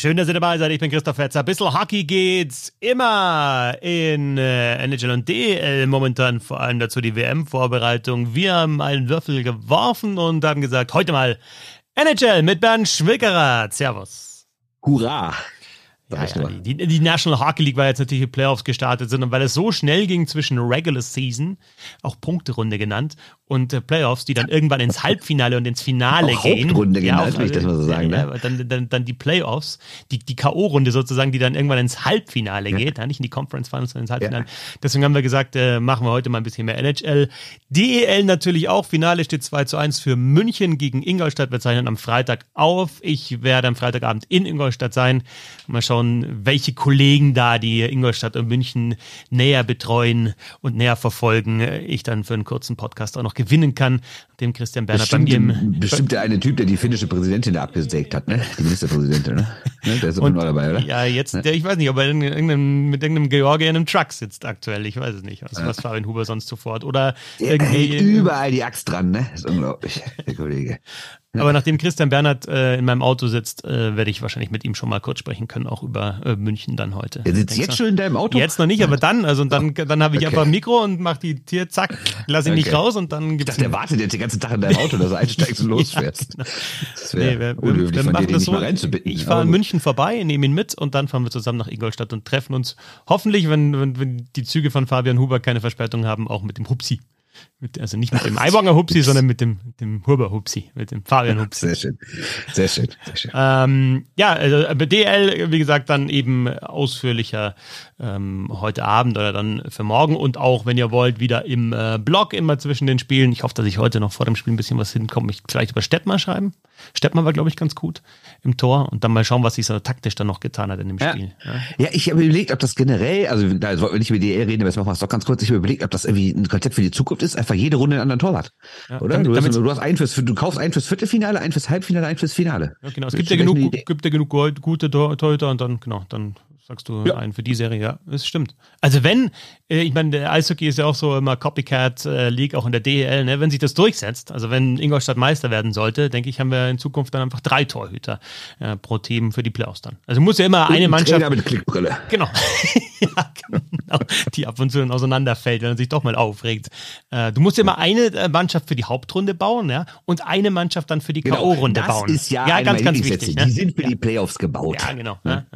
Schön, dass ihr dabei seid. Ich bin Christoph Fetzer. Bissl Hockey geht's immer in äh, NHL und DL momentan, vor allem dazu die WM-Vorbereitung. Wir haben einen Würfel geworfen und haben gesagt, heute mal NHL mit Bernd Schwickerath. Servus. Hurra! Ja, ja, die, die, National Hockey League war jetzt natürlich die Playoffs gestartet sind und weil es so schnell ging zwischen Regular Season, auch Punkterunde genannt, und äh, Playoffs, die dann irgendwann ins Halbfinale und ins Finale auch gehen. Hauptrunde ja, genannt, will ich das mal so sagen. Ja, ne? dann, dann, dann die Playoffs, die, die K.O.-Runde sozusagen, die dann irgendwann ins Halbfinale geht, ja, nicht in die Conference Finals, sondern ins Halbfinale. Deswegen haben wir gesagt, äh, machen wir heute mal ein bisschen mehr NHL. DEL natürlich auch. Finale steht 2 zu 1 für München gegen Ingolstadt. Wir zeichnen am Freitag auf. Ich werde am Freitagabend in Ingolstadt sein. Mal schauen, welche Kollegen da die Ingolstadt und München näher betreuen und näher verfolgen. Ich dann für einen kurzen Podcast auch noch gewinnen kann, dem Christian Berner bestimmt, bei mir im, Bestimmt der eine Typ, der die finnische Präsidentin da abgesägt hat, ne? Die Ministerpräsidentin, ne? ne? Der ist aber noch dabei, oder? Ja, jetzt, der, ich weiß nicht, ob er in irgendeinem, mit irgendeinem Georgier in einem Truck sitzt aktuell. Ich weiß es nicht, was, was Fabian Huber sonst sofort. Oder der irgendwie. Hält überall die Axt dran, ne? Das ist unglaublich, der Kollege. Aber nachdem Christian Bernhard äh, in meinem Auto sitzt, äh, werde ich wahrscheinlich mit ihm schon mal kurz sprechen können, auch über äh, München dann heute. Er sitzt jetzt schon in deinem Auto? Jetzt noch nicht, aber dann, also und dann, dann habe ich okay. einfach ein Mikro und mache die Tier, zack, lass ihn okay. nicht raus und dann gibt's. Ich dachte, der wartet jetzt den ganzen Tag in deinem Auto, dass du einsteigst und losfährst. ja, genau. Das wäre nee, wir, unhöflich von dir, das so, reinzubitten. Ich fahre in München vorbei, nehme ihn mit und dann fahren wir zusammen nach Ingolstadt und treffen uns hoffentlich, wenn, wenn, wenn die Züge von Fabian Huber keine Verspätung haben, auch mit dem Hupsi. Mit, also nicht mit dem Eiwanger Hupsi, sondern mit dem, dem Huber Hupsi, mit dem Fabian Hupsi. Sehr schön. Sehr schön. Sehr schön. Ähm, ja, also bei DL, wie gesagt, dann eben ausführlicher ähm, heute Abend oder dann für morgen und auch, wenn ihr wollt, wieder im äh, Blog immer zwischen den Spielen. Ich hoffe, dass ich heute noch vor dem Spiel ein bisschen was hinkomme. Ich vielleicht über Stettmar schreiben. Stettmar war, glaube ich, ganz gut im Tor und dann mal schauen, was sich so taktisch dann noch getan hat in dem ja. Spiel. Ja, ja ich habe überlegt, ob das generell, also da wollten wir nicht über DL reden, aber jetzt machen wir es doch ganz kurz. Ich habe überlegt, ob das irgendwie ein Konzept für die Zukunft ist, einfach jede Runde einen anderen Torwart. Ja, oder? Damit, du, hast, du hast einen fürs, du kaufst einen fürs Viertelfinale, einen fürs Halbfinale, einen fürs Finale. Ja, genau. Es gibt ja genug, gibt ja genug gute Torhüter und dann, genau, dann sagst du ja. einen für die Serie, ja, das stimmt. Also wenn, äh, ich meine, der Eishockey ist ja auch so immer Copycat äh, League, auch in der DEL, ne? wenn sich das durchsetzt, also wenn Ingolstadt Meister werden sollte, denke ich, haben wir in Zukunft dann einfach drei Torhüter äh, pro Team für die Playoffs dann. Also muss ja immer und eine Mannschaft. Trainer mit Klickbrille. Genau. ja, genau. Die ab und zu dann auseinanderfällt, wenn man sich doch mal aufregt. Äh, du musst ja immer eine äh, Mannschaft für die Hauptrunde bauen, ja, und eine Mannschaft dann für die genau, K.O.-Runde bauen. Das ist ja, ja ganz, ganz wichtig. Die ne? sind für ja. die Playoffs gebaut. Ja, genau. Ja.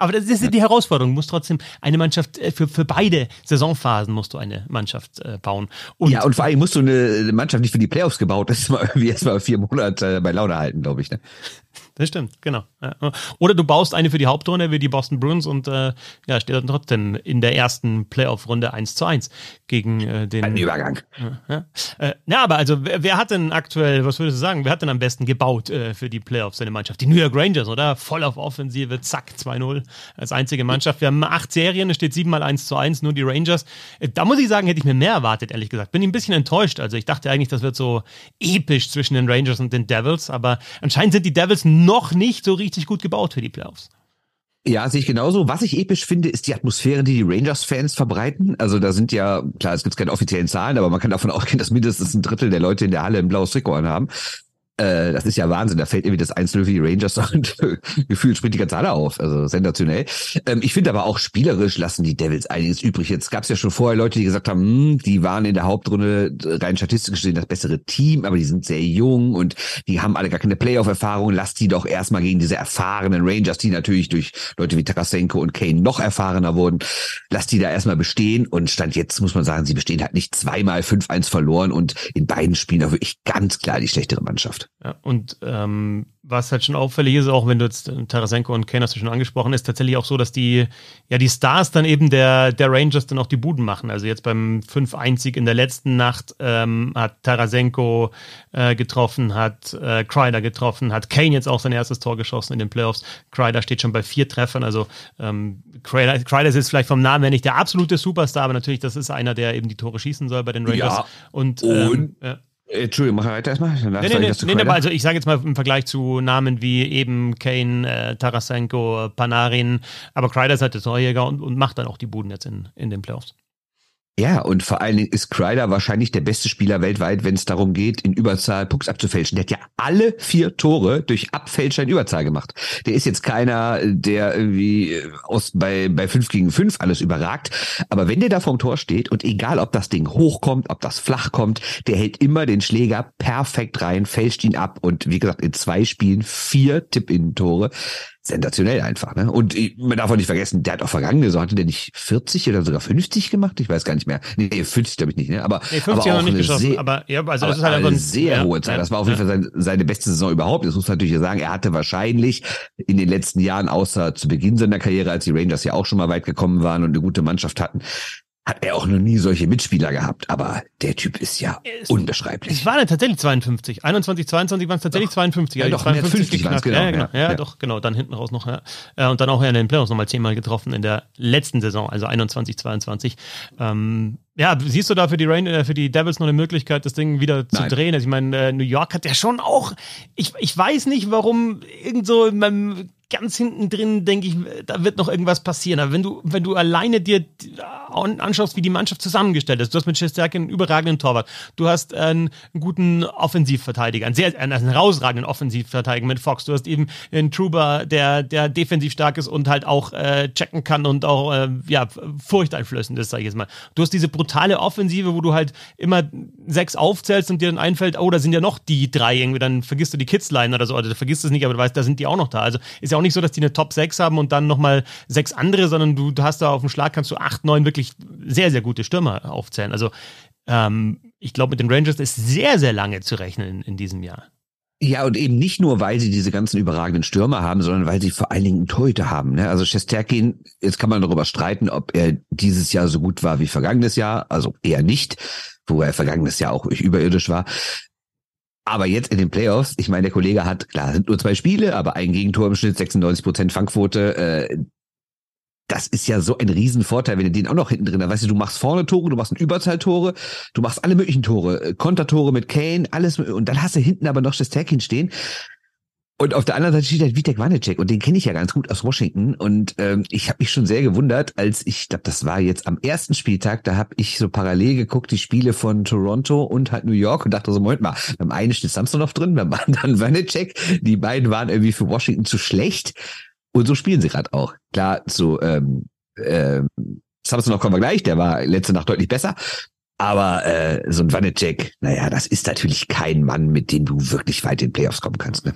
Aber das ist die Herausforderung. Du musst trotzdem eine Mannschaft, äh, für, für beide Saisonphasen musst du eine Mannschaft äh, bauen. Und ja, und vor allem musst du eine Mannschaft nicht für die Playoffs gebaut, das ist mal irgendwie erst mal vier Monate bei Laune halten, glaube ich. Ne? Das stimmt, genau. Oder du baust eine für die Hauptrunde wie die Boston Bruins und äh, ja, steht dann trotzdem in der ersten Playoff-Runde 1 zu 1 gegen äh, den. Ein Übergang. Ja, äh, ja, aber also wer, wer, hat denn aktuell, was würdest du sagen, wer hat denn am besten gebaut äh, für die Playoffs, seine Mannschaft? Die New York Rangers, oder? Voll auf Offensive, zack, 2-0 als einzige Mannschaft. Wir haben acht Serien, es steht siebenmal 1 zu 1, nur die Rangers. Äh, da muss ich sagen, hätte ich mir mehr erwartet, ehrlich gesagt. Bin ich ein bisschen enttäuscht. Also ich dachte eigentlich, das wird so episch zwischen den Rangers und den Devils, aber anscheinend sind die Devils noch nicht so richtig gut gebaut für die Playoffs. Ja, sehe ich genauso. Was ich episch finde, ist die Atmosphäre, die die Rangers-Fans verbreiten. Also da sind ja, klar, es gibt keine offiziellen Zahlen, aber man kann davon ausgehen, dass mindestens ein Drittel der Leute in der Halle ein blaues Trikot anhaben. Äh, das ist ja Wahnsinn. Da fällt irgendwie das 1-0 für die Rangers und gefühlt springt die ganze Halle auf. Also sensationell. Ähm, ich finde aber auch spielerisch lassen die Devils einiges übrig. Jetzt gab es ja schon vorher Leute, die gesagt haben, hm, die waren in der Hauptrunde rein statistisch gesehen das bessere Team, aber die sind sehr jung und die haben alle gar keine Playoff-Erfahrung. Lass die doch erstmal gegen diese erfahrenen Rangers, die natürlich durch Leute wie Tarasenko und Kane noch erfahrener wurden, lass die da erstmal bestehen. Und Stand jetzt muss man sagen, sie bestehen halt nicht zweimal 5-1 verloren und in beiden Spielen auch wirklich ganz klar die schlechtere Mannschaft. Ja, und ähm, was halt schon auffällig ist, auch wenn du jetzt äh, Tarasenko und Kane hast du schon angesprochen, ist tatsächlich auch so, dass die, ja, die Stars dann eben der, der Rangers dann auch die Buden machen. Also jetzt beim 5-1-Sieg in der letzten Nacht ähm, hat Tarasenko äh, getroffen, hat äh, Kreider getroffen, hat Kane jetzt auch sein erstes Tor geschossen in den Playoffs. Kreider steht schon bei vier Treffern, also ähm, Kreider, Kreider ist jetzt vielleicht vom Namen her nicht der absolute Superstar, aber natürlich, das ist einer, der eben die Tore schießen soll bei den Rangers. Ja, und, ähm, ja. Entschuldigung, mach weiter erstmal. Nee, nee, nee, nee, nee, also ich sage jetzt mal im Vergleich zu Namen wie eben Kane, äh, Tarasenko, Panarin, aber Kreider ist halt der Torjäger und, und macht dann auch die Buden jetzt in, in den Playoffs. Ja, und vor allen Dingen ist Kreider wahrscheinlich der beste Spieler weltweit, wenn es darum geht, in Überzahl Pucks abzufälschen. Der hat ja alle vier Tore durch Abfälscher in Überzahl gemacht. Der ist jetzt keiner, der irgendwie aus bei, bei fünf gegen fünf alles überragt. Aber wenn der da vorm Tor steht und egal ob das Ding hochkommt, ob das flach kommt, der hält immer den Schläger perfekt rein, fälscht ihn ab und wie gesagt, in zwei Spielen vier Tipp-In-Tore sensationell einfach. Ne? Und man darf auch nicht vergessen, der hat auch vergangene Saison, hatte der nicht 40 oder sogar 50 gemacht? Ich weiß gar nicht mehr. Nee, 50 glaube ich nicht. Ne? Aber, nee, 50 aber auch nicht geschossen. Sehr, aber ja, also das ist halt eine sehr ja, hohe Zeit. Das war auf jeden Fall seine, seine beste Saison überhaupt. Das muss man natürlich sagen. Er hatte wahrscheinlich in den letzten Jahren, außer zu Beginn seiner Karriere, als die Rangers ja auch schon mal weit gekommen waren und eine gute Mannschaft hatten, hat er auch noch nie solche Mitspieler gehabt, aber der Typ ist ja es, unbeschreiblich. Es waren ja tatsächlich 52. 21, 22 waren es tatsächlich doch. 52. Ja, ja doch, 52 geknackt. Genau, ja, genau. Ja, ja, doch, genau. Dann hinten raus noch. Ja. Äh, und dann auch in den Playoffs nochmal zehnmal getroffen in der letzten Saison, also 21, 22. Ähm, ja, siehst du da für die Rain, äh, für die Devils noch eine Möglichkeit, das Ding wieder zu Nein. drehen? Also ich meine, äh, New York hat ja schon auch, ich, ich weiß nicht, warum irgend so in meinem ganz hinten drin denke ich, da wird noch irgendwas passieren. Aber wenn du, wenn du alleine dir anschaust, wie die Mannschaft zusammengestellt ist, du hast mit Shesterkin einen überragenden Torwart, du hast einen, guten Offensivverteidiger, einen sehr, einen herausragenden Offensivverteidiger mit Fox, du hast eben einen Truber, der, der defensiv stark ist und halt auch äh, checken kann und auch, äh, ja, furchteinflößend ist, sag ich jetzt mal. Du hast diese brutale Offensive, wo du halt immer sechs aufzählst und dir dann einfällt, oh, da sind ja noch die drei irgendwie, dann vergisst du die Kids-Line oder so, oder du vergisst es nicht, aber du weißt, da sind die auch noch da. Also ist ja nicht so, dass die eine Top 6 haben und dann nochmal sechs andere, sondern du, hast da auf dem Schlag, kannst du acht, neun wirklich sehr, sehr gute Stürmer aufzählen. Also ähm, ich glaube, mit den Rangers ist sehr, sehr lange zu rechnen in, in diesem Jahr. Ja, und eben nicht nur, weil sie diese ganzen überragenden Stürmer haben, sondern weil sie vor allen Dingen Torhüter haben. Ne? Also Shesterkin, jetzt kann man darüber streiten, ob er dieses Jahr so gut war wie vergangenes Jahr. Also eher nicht, wo er vergangenes Jahr auch überirdisch war. Aber jetzt in den Playoffs, ich meine, der Kollege hat, klar, sind nur zwei Spiele, aber ein Gegentor im Schnitt, 96 Prozent Fangquote. Äh, das ist ja so ein Riesenvorteil, wenn du den auch noch hinten drin hast. Weißt du, du machst vorne Tore, du machst Überzahltore, du machst alle möglichen Tore, äh, Kontertore mit Kane, alles, und dann hast du hinten aber noch Shesterkin stehen. Und auf der anderen Seite steht halt Vitek Vanecek und den kenne ich ja ganz gut aus Washington. Und ähm, ich habe mich schon sehr gewundert, als ich glaube, das war jetzt am ersten Spieltag, da habe ich so parallel geguckt, die Spiele von Toronto und halt New York und dachte so, Moment mal, beim einen steht Samsonov drin, beim anderen Vanecek. Die beiden waren irgendwie für Washington zu schlecht. Und so spielen sie gerade auch. Klar, zu ähm, ähm, Samsonov kommen wir gleich, der war letzte Nacht deutlich besser. Aber äh, so ein Vanecek, naja, das ist natürlich kein Mann, mit dem du wirklich weit in Playoffs kommen kannst. Ne?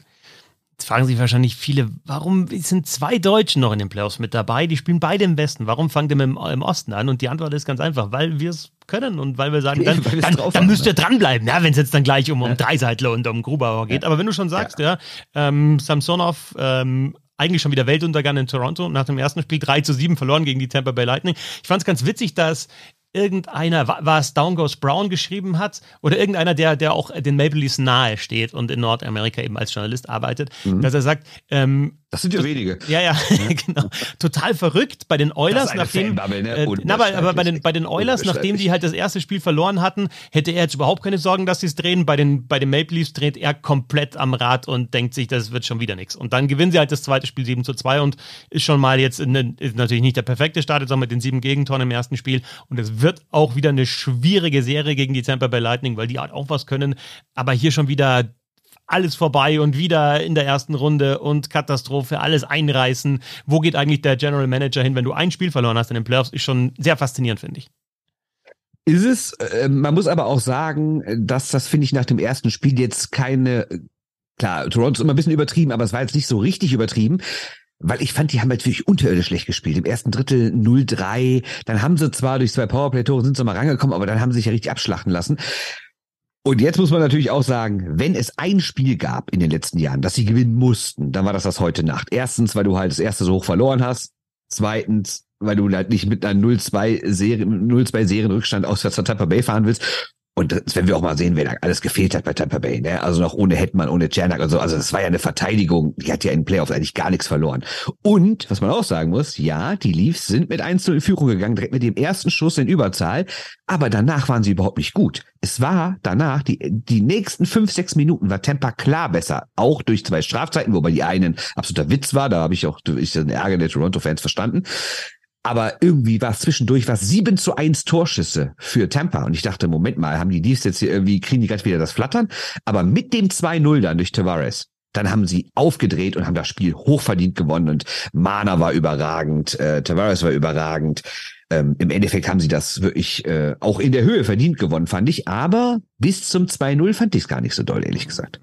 Jetzt fragen sich wahrscheinlich viele, warum sind zwei Deutsche noch in den Playoffs mit dabei? Die spielen beide im Westen. Warum fangen die im, im Osten an? Und die Antwort ist ganz einfach, weil wir es können und weil wir sagen, dann, dann, dann müsst ihr dranbleiben, ja, wenn es jetzt dann gleich um, um ja. Dreiseitler und um Grubauer geht. Ja. Aber wenn du schon sagst, ja, ja ähm, Samsonov, ähm, eigentlich schon wieder Weltuntergang in Toronto. Nach dem ersten Spiel 3 zu 7 verloren gegen die Tampa Bay Lightning. Ich fand es ganz witzig, dass irgendeiner, war es Down Goes Brown geschrieben hat oder irgendeiner, der, der auch den Maple Leafs nahe steht und in Nordamerika eben als Journalist arbeitet, mhm. dass er sagt, ähm, das sind ja wenige. Ja, ja, genau. Total verrückt bei den Oilers, nachdem. Ne? Äh, na, aber, aber bei den, bei den Oilers, nachdem die halt das erste Spiel verloren hatten, hätte er jetzt überhaupt keine Sorgen, dass sie es drehen. Bei den, bei den Maple Leafs dreht er komplett am Rad und denkt sich, das wird schon wieder nichts. Und dann gewinnen sie halt das zweite Spiel 7 zu 2 und ist schon mal jetzt, eine, ist natürlich nicht der perfekte Start, sondern mit den sieben Gegentoren im ersten Spiel. Und es wird auch wieder eine schwierige Serie gegen die Tampa Bay Lightning, weil die halt auch was können. Aber hier schon wieder alles vorbei und wieder in der ersten Runde und Katastrophe, alles einreißen. Wo geht eigentlich der General Manager hin, wenn du ein Spiel verloren hast in den Playoffs? Ist schon sehr faszinierend, finde ich. Ist es, äh, man muss aber auch sagen, dass das, finde ich, nach dem ersten Spiel jetzt keine, klar, Toronto ist immer ein bisschen übertrieben, aber es war jetzt nicht so richtig übertrieben. Weil ich fand, die haben halt wirklich unterirdisch schlecht gespielt. Im ersten Drittel 0-3. Dann haben sie zwar durch zwei Powerplay-Tore sind sie mal rangekommen, aber dann haben sie sich ja richtig abschlachten lassen. Und jetzt muss man natürlich auch sagen, wenn es ein Spiel gab in den letzten Jahren, das sie gewinnen mussten, dann war das das heute Nacht. Erstens, weil du halt das erste so hoch verloren hast. Zweitens, weil du halt nicht mit einer 0-2 Serien, 0-2 Serienrückstand aus der Tampa Bay fahren willst. Und das werden wir auch mal sehen, wer da alles gefehlt hat bei Tampa Bay. Ne? Also noch ohne Hetman, ohne Czernak und so. Also das war ja eine Verteidigung, die hat ja in den Playoffs eigentlich gar nichts verloren. Und, was man auch sagen muss, ja, die Leafs sind mit 1 in Führung gegangen, direkt mit dem ersten Schuss in Überzahl. Aber danach waren sie überhaupt nicht gut. Es war danach, die, die nächsten fünf, sechs Minuten war Tampa klar besser. Auch durch zwei Strafzeiten, wobei die einen absoluter Witz war. Da habe ich auch durch den Ärger der Toronto-Fans verstanden. Aber irgendwie war zwischendurch was 7 zu 1 Torschüsse für Tampa. Und ich dachte, Moment mal, haben die dies jetzt hier irgendwie, kriegen die gerade wieder das Flattern? Aber mit dem 2-0 dann durch Tavares, dann haben sie aufgedreht und haben das Spiel hochverdient gewonnen. Und Mana war überragend, äh, Tavares war überragend. Ähm, Im Endeffekt haben sie das wirklich äh, auch in der Höhe verdient gewonnen, fand ich. Aber bis zum 2-0 fand ich es gar nicht so doll, ehrlich gesagt.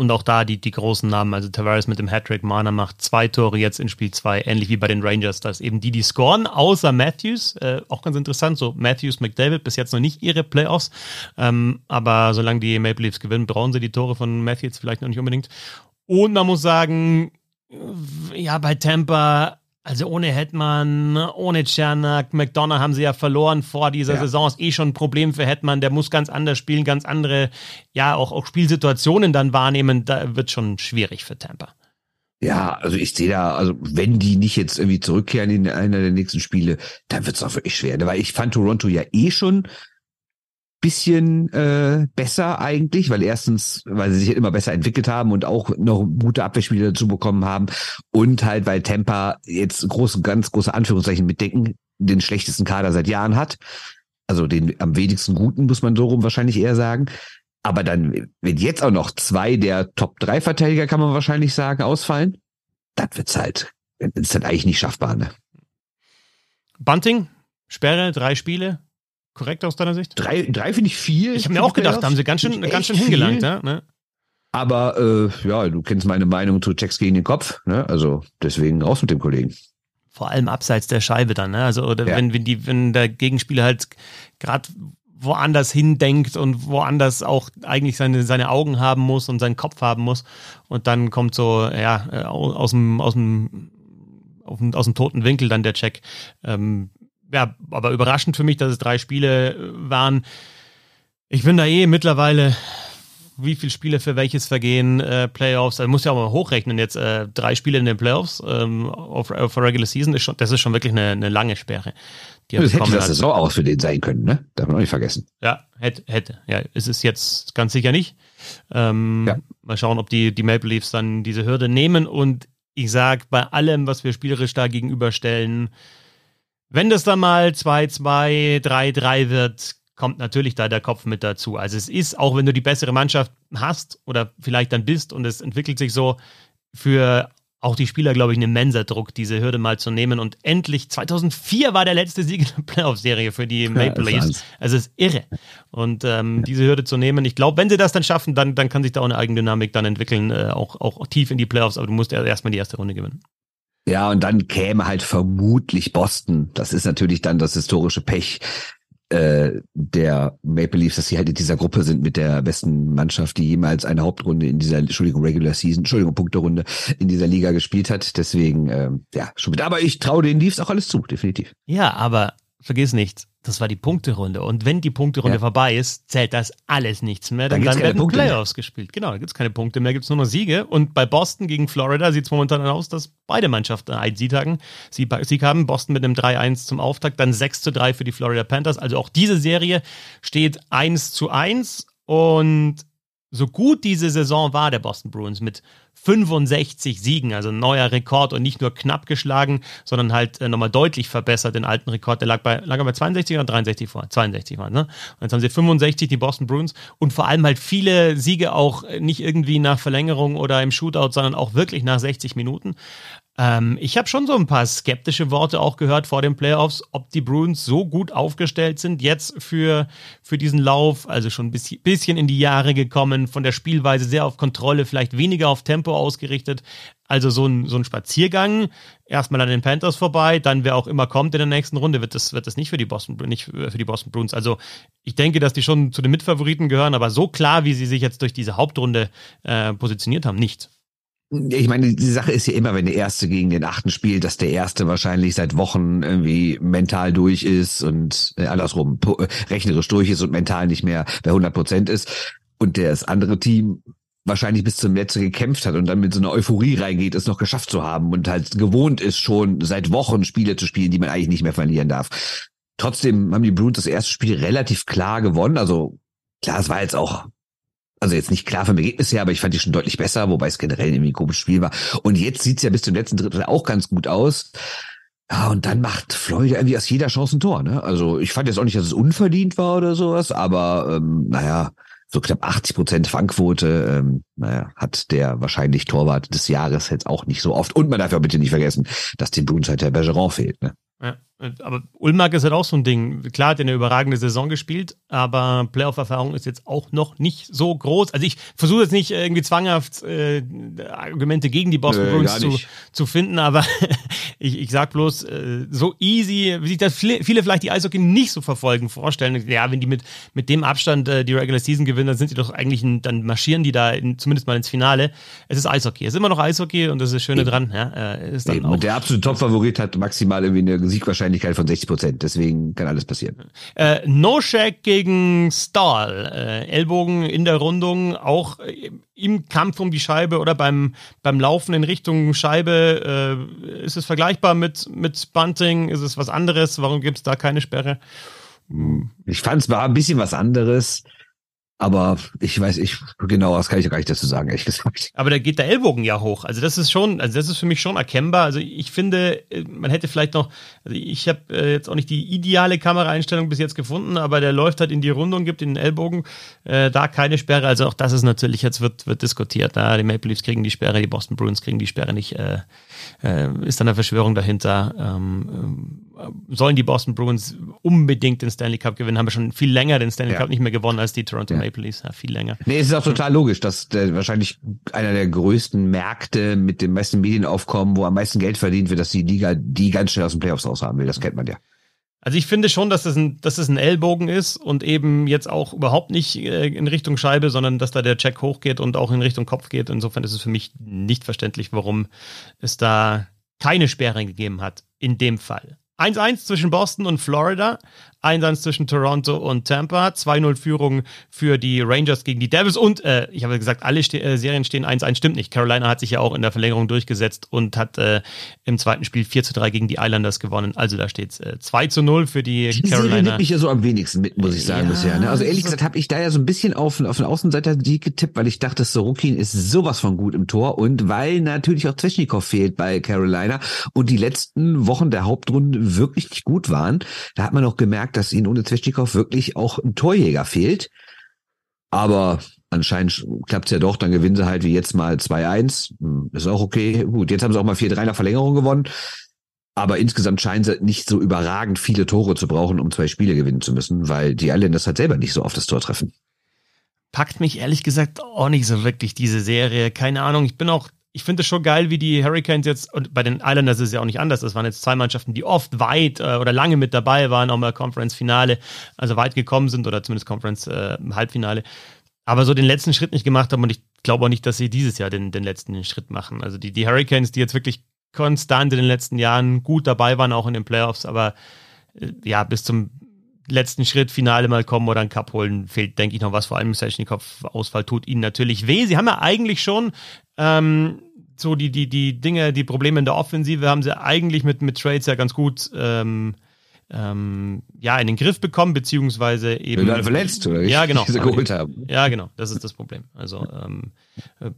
Und auch da die, die großen Namen, also Tavares mit dem Hattrick, Mana macht zwei Tore jetzt in Spiel zwei, ähnlich wie bei den Rangers, dass eben die, die scoren, außer Matthews, äh, auch ganz interessant, so Matthews, McDavid, bis jetzt noch nicht ihre Playoffs, ähm, aber solange die Maple Leafs gewinnen, brauchen sie die Tore von Matthews vielleicht noch nicht unbedingt. Und man muss sagen, ja, bei Tampa also ohne Hetman, ohne Czernak, McDonough haben sie ja verloren vor dieser ja. Saison. Ist eh schon ein Problem für Hetman. Der muss ganz anders spielen, ganz andere, ja, auch, auch Spielsituationen dann wahrnehmen. Da wird schon schwierig für Tampa. Ja, also ich sehe da, also wenn die nicht jetzt irgendwie zurückkehren in einer der nächsten Spiele, dann wird es auch wirklich schwer. Weil ich fand Toronto ja eh schon bisschen äh, besser eigentlich, weil erstens, weil sie sich immer besser entwickelt haben und auch noch gute Abwehrspiele dazu bekommen haben und halt, weil Tampa jetzt große, ganz große Anführungszeichen mitdenken, den schlechtesten Kader seit Jahren hat. Also den am wenigsten guten, muss man so rum wahrscheinlich eher sagen. Aber dann, wenn jetzt auch noch zwei der Top-3-Verteidiger, kann man wahrscheinlich sagen, ausfallen, das wird's halt, ist halt eigentlich nicht schaffbar, ne? Bunting, Sperre, drei Spiele, korrekt aus deiner Sicht? Drei, drei finde ich viel. Ich habe mir auch gedacht, haben sie ganz schön, ganz schön hingelangt, ja? Ne? Aber äh, ja, du kennst meine Meinung zu Checks gegen den Kopf, ne? Also deswegen raus mit dem Kollegen. Vor allem abseits der Scheibe dann, ne? Also oder ja. wenn, wenn die, wenn der Gegenspieler halt gerade woanders hindenkt und woanders auch eigentlich seine, seine Augen haben muss und seinen Kopf haben muss. Und dann kommt so, ja, äh, aus dem, aus dem, aus dem toten Winkel dann der Check. Ähm, ja, aber überraschend für mich, dass es drei Spiele äh, waren. Ich bin da eh mittlerweile, wie viele Spiele für welches Vergehen, äh, Playoffs, also muss ja auch mal hochrechnen, jetzt äh, drei Spiele in den Playoffs ähm, auf, auf Regular Season, ist schon, das ist schon wirklich eine, eine lange Sperre. Die das hätte das so auch für den sein können, ne? Darf man auch nicht vergessen. Ja, hätte, hätte. Ja, ist es jetzt ganz sicher nicht. Ähm, ja. Mal schauen, ob die, die Maple Leafs dann diese Hürde nehmen und ich sag, bei allem, was wir spielerisch da gegenüberstellen, wenn das dann mal 2-2, 3-3 wird, kommt natürlich da der Kopf mit dazu. Also es ist, auch wenn du die bessere Mannschaft hast oder vielleicht dann bist und es entwickelt sich so, für auch die Spieler, glaube ich, ein immenser Druck, diese Hürde mal zu nehmen. Und endlich, 2004 war der letzte Sieg in der Playoff-Serie für die Maple Leafs. Also es ist irre. Und ähm, ja. diese Hürde zu nehmen, ich glaube, wenn sie das dann schaffen, dann, dann kann sich da auch eine Eigendynamik dann entwickeln, äh, auch, auch tief in die Playoffs. Aber du musst erstmal die erste Runde gewinnen. Ja, und dann käme halt vermutlich Boston. Das ist natürlich dann das historische Pech äh, der Maple Leafs, dass sie halt in dieser Gruppe sind mit der besten Mannschaft, die jemals eine Hauptrunde in dieser, Entschuldigung, Regular Season, Entschuldigung, Punkterunde in dieser Liga gespielt hat. Deswegen, ähm, ja, schon mit. Aber ich traue den Leafs auch alles zu, definitiv. Ja, aber vergiss nicht, das war die Punkterunde. Und wenn die Punkterunde ja. vorbei ist, zählt das alles nichts mehr. Dann, dann, werden Punkte Playoffs mehr. gespielt. Genau, da gibt es keine Punkte mehr, gibt es nur noch Siege. Und bei Boston gegen Florida sieht es momentan aus, dass beide Mannschaften einen Sieg haben. Sieg haben. Boston mit einem 3-1 zum Auftakt, dann 6-3 für die Florida Panthers. Also auch diese Serie steht 1 zu 1. Und so gut diese Saison war der Boston Bruins mit 65 Siegen, also ein neuer Rekord und nicht nur knapp geschlagen, sondern halt äh, nochmal deutlich verbessert den alten Rekord. Der lag bei, lag bei 62 oder 63 vor? 62 war, ne? Und jetzt haben sie 65, die Boston Bruins und vor allem halt viele Siege auch nicht irgendwie nach Verlängerung oder im Shootout, sondern auch wirklich nach 60 Minuten. Ähm, ich habe schon so ein paar skeptische Worte auch gehört vor den Playoffs, ob die Bruins so gut aufgestellt sind jetzt für, für diesen Lauf. Also schon ein bisschen, in die Jahre gekommen, von der Spielweise sehr auf Kontrolle, vielleicht weniger auf Tempo ausgerichtet. Also so ein, so ein Spaziergang, erstmal an den Panthers vorbei, dann wer auch immer kommt in der nächsten Runde, wird das, wird das nicht für die Boston, nicht für die Boston Bruins. Also ich denke, dass die schon zu den Mitfavoriten gehören, aber so klar, wie sie sich jetzt durch diese Hauptrunde äh, positioniert haben, nicht. Ich meine, die Sache ist ja immer, wenn der Erste gegen den Achten spielt, dass der Erste wahrscheinlich seit Wochen irgendwie mental durch ist und äh, andersrum äh, rechnerisch durch ist und mental nicht mehr bei 100 Prozent ist und das andere Team wahrscheinlich bis zum Letzten gekämpft hat und dann mit so einer Euphorie reingeht, es noch geschafft zu haben und halt gewohnt ist, schon seit Wochen Spiele zu spielen, die man eigentlich nicht mehr verlieren darf. Trotzdem haben die Bruins das erste Spiel relativ klar gewonnen. Also klar, es war jetzt auch also jetzt nicht klar vom Ergebnis her, aber ich fand die schon deutlich besser, wobei es generell irgendwie ein komisches Spiel war. Und jetzt sieht's ja bis zum letzten Drittel auch ganz gut aus. Ja, und dann macht Florida irgendwie aus jeder Chance ein Tor. Ne? Also ich fand jetzt auch nicht, dass es unverdient war oder sowas, aber ähm, naja, so knapp 80 Prozent Fangquote, ähm, naja, hat der wahrscheinlich Torwart des Jahres jetzt auch nicht so oft. Und man darf ja bitte nicht vergessen, dass dem Bruns halt der Bergeron fehlt. Ne? Ja, aber Ulmark ist halt auch so ein Ding. Klar hat er eine überragende Saison gespielt, aber Playoff-Erfahrung ist jetzt auch noch nicht so groß. Also ich versuche jetzt nicht irgendwie zwanghaft äh, Argumente gegen die Boston Nö, Bruins zu, zu finden, aber ich, ich sag bloß, äh, so easy, wie sich das viele, vielleicht die Eishockey nicht so verfolgen, vorstellen. Ja, wenn die mit, mit dem Abstand äh, die Regular Season gewinnen, dann sind sie doch eigentlich, ein, dann marschieren die da in, zumindest mal ins Finale. Es ist Eishockey. Es ist immer noch Eishockey und das ist das Schöne Eben. dran. Ja, äh, ist dann Eben. auch, und der absolute Top-Favorit hat maximal irgendwie eine Siegwahrscheinlichkeit von 60 Prozent. Deswegen kann alles passieren. Äh, no Shack gegen Stahl. Äh, Ellbogen in der Rundung, auch äh, im Kampf um die Scheibe oder beim, beim Laufen in Richtung Scheibe. Äh, ist es vergleichbar mit, mit Bunting? Ist es was anderes? Warum gibt es da keine Sperre? Ich fand es war ein bisschen was anderes. Aber ich weiß, ich genau, das kann ich gar nicht dazu sagen, ehrlich gesagt. Aber da geht der Ellbogen ja hoch. Also das ist schon, also das ist für mich schon erkennbar. Also ich finde, äh, man hätte vielleicht noch, also ich habe äh, jetzt auch nicht die ideale Kameraeinstellung bis jetzt gefunden, aber der läuft halt in die Rundung, gibt in den Ellbogen äh, da keine Sperre. Also auch das ist natürlich, jetzt wird, wird diskutiert. Da die Maple Leafs kriegen die Sperre, die Boston Bruins kriegen die Sperre nicht. Äh, äh, ist dann eine Verschwörung dahinter. Ähm, äh, sollen die Boston Bruins unbedingt den Stanley Cup gewinnen? Haben wir schon viel länger den Stanley ja. Cup nicht mehr gewonnen als die Toronto ja. Maple Leafs. Ja, viel länger. Nee, es ist auch total logisch, dass der, wahrscheinlich einer der größten Märkte mit dem meisten Medienaufkommen, wo am meisten Geld verdient wird, dass die Liga die ganz schnell aus den Playoffs raus haben will. Das kennt man ja. Also ich finde schon, dass das ein, dass das ein Ellbogen ist und eben jetzt auch überhaupt nicht äh, in Richtung Scheibe, sondern dass da der Check hochgeht und auch in Richtung Kopf geht. Insofern ist es für mich nicht verständlich, warum es da keine Sperre gegeben hat in dem Fall. 1-1 zwischen Boston und Florida. 1-1 zwischen Toronto und Tampa, 2-0 Führung für die Rangers gegen die Devils und äh, ich habe gesagt, alle Ste äh, Serien stehen 1-1, stimmt nicht. Carolina hat sich ja auch in der Verlängerung durchgesetzt und hat äh, im zweiten Spiel 4-3 gegen die Islanders gewonnen. Also da steht es äh, 2-0 für die, die Carolina. Serie nimmt mich ja so am wenigsten mit, muss ich sagen, ja, bisher. Ne? Also ehrlich gesagt habe ich da ja so ein bisschen auf, auf den Außenseiter die getippt, weil ich dachte, Sorokin ist sowas von gut im Tor und weil natürlich auch Zwetschnikow fehlt bei Carolina und die letzten Wochen der Hauptrunde wirklich gut waren. Da hat man auch gemerkt, gemerkt, dass ihnen ohne Zwischnikow wirklich auch ein Torjäger fehlt. Aber anscheinend klappt es ja doch, dann gewinnen sie halt wie jetzt mal 2-1. Hm, ist auch okay. Gut, jetzt haben sie auch mal 4-3 nach Verlängerung gewonnen. Aber insgesamt scheinen sie nicht so überragend viele Tore zu brauchen, um zwei Spiele gewinnen zu müssen, weil die Islanders halt selber nicht so oft das Tor treffen. Packt mich ehrlich gesagt auch nicht so wirklich diese Serie. Keine Ahnung, ich bin auch ich finde es schon geil, wie die Hurricanes jetzt, und bei den Islanders ist es ja auch nicht anders, das waren jetzt zwei Mannschaften, die oft weit äh, oder lange mit dabei waren, auch mal Conference-Finale, also weit gekommen sind oder zumindest Conference-Halbfinale, äh, aber so den letzten Schritt nicht gemacht haben und ich glaube auch nicht, dass sie dieses Jahr den, den letzten Schritt machen. Also die, die Hurricanes, die jetzt wirklich konstant in den letzten Jahren gut dabei waren, auch in den Playoffs, aber äh, ja, bis zum letzten Schritt, Finale mal kommen oder einen Cup holen, fehlt, denke ich, noch was. Vor allem Sechnikov-Ausfall tut ihnen natürlich weh. Sie haben ja eigentlich schon ähm, so die, die, die Dinge, die Probleme in der Offensive haben sie eigentlich mit, mit Trades ja ganz gut ähm, ähm, ja, in den Griff bekommen, beziehungsweise eben. Wenn verletzt, oder? Ja, genau. Sie geholt haben. Ja, genau. Das ist das Problem. Also, ähm,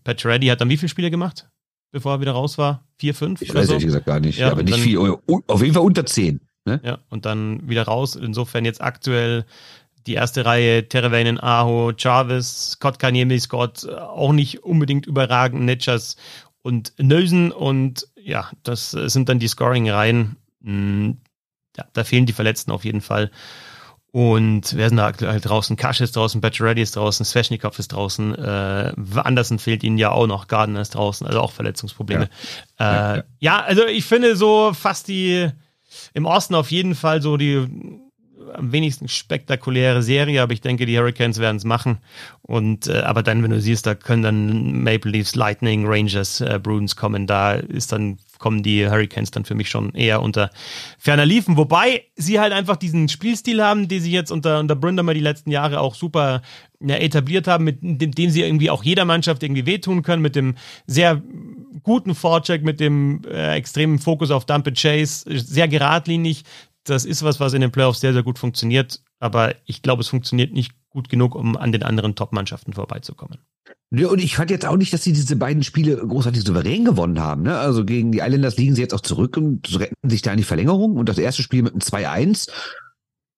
Pat Reddy hat dann wie viele Spiele gemacht, bevor er wieder raus war? Vier, fünf? Ich weiß so? ehrlich gesagt gar nicht. Ja, aber nicht dann, viel. Auf jeden Fall unter zehn. Ne? Ja, und dann wieder raus. Insofern jetzt aktuell die erste Reihe, Terevainen, Aho, Chavez, Scott Kanyemi, Scott, auch nicht unbedingt überragend, Netschers und Nösen und ja, das sind dann die Scoring-Reihen. Hm, ja, da fehlen die Verletzten auf jeden Fall. Und wer sind da aktuell draußen? Kasch ist draußen, Bachelorette ist draußen, Sveshnikov ist draußen, äh, Andersen fehlt ihnen ja auch noch, Gardner ist draußen, also auch Verletzungsprobleme. Ja, äh, ja, ja. ja also ich finde so fast die, im Osten auf jeden Fall so die am wenigsten spektakuläre Serie, aber ich denke, die Hurricanes werden es machen. Und äh, aber dann, wenn du siehst, da können dann Maple Leafs, Lightning, Rangers, äh, Bruins kommen, da ist dann kommen die Hurricanes dann für mich schon eher unter ferner Liefen. Wobei sie halt einfach diesen Spielstil haben, den sie jetzt unter, unter Bründermer die letzten Jahre auch super ja, etabliert haben, mit dem, dem sie irgendwie auch jeder Mannschaft irgendwie wehtun können, mit dem sehr guten Vorcheck, mit dem äh, extremen Fokus auf Dump and Chase, sehr geradlinig, das ist was, was in den Playoffs sehr, sehr gut funktioniert. Aber ich glaube, es funktioniert nicht gut genug, um an den anderen Top-Mannschaften vorbeizukommen. Ja, und ich fand jetzt auch nicht, dass sie diese beiden Spiele großartig souverän gewonnen haben. Ne? Also gegen die Islanders liegen sie jetzt auch zurück und retten sich da in die Verlängerung. Und das erste Spiel mit einem 2-1.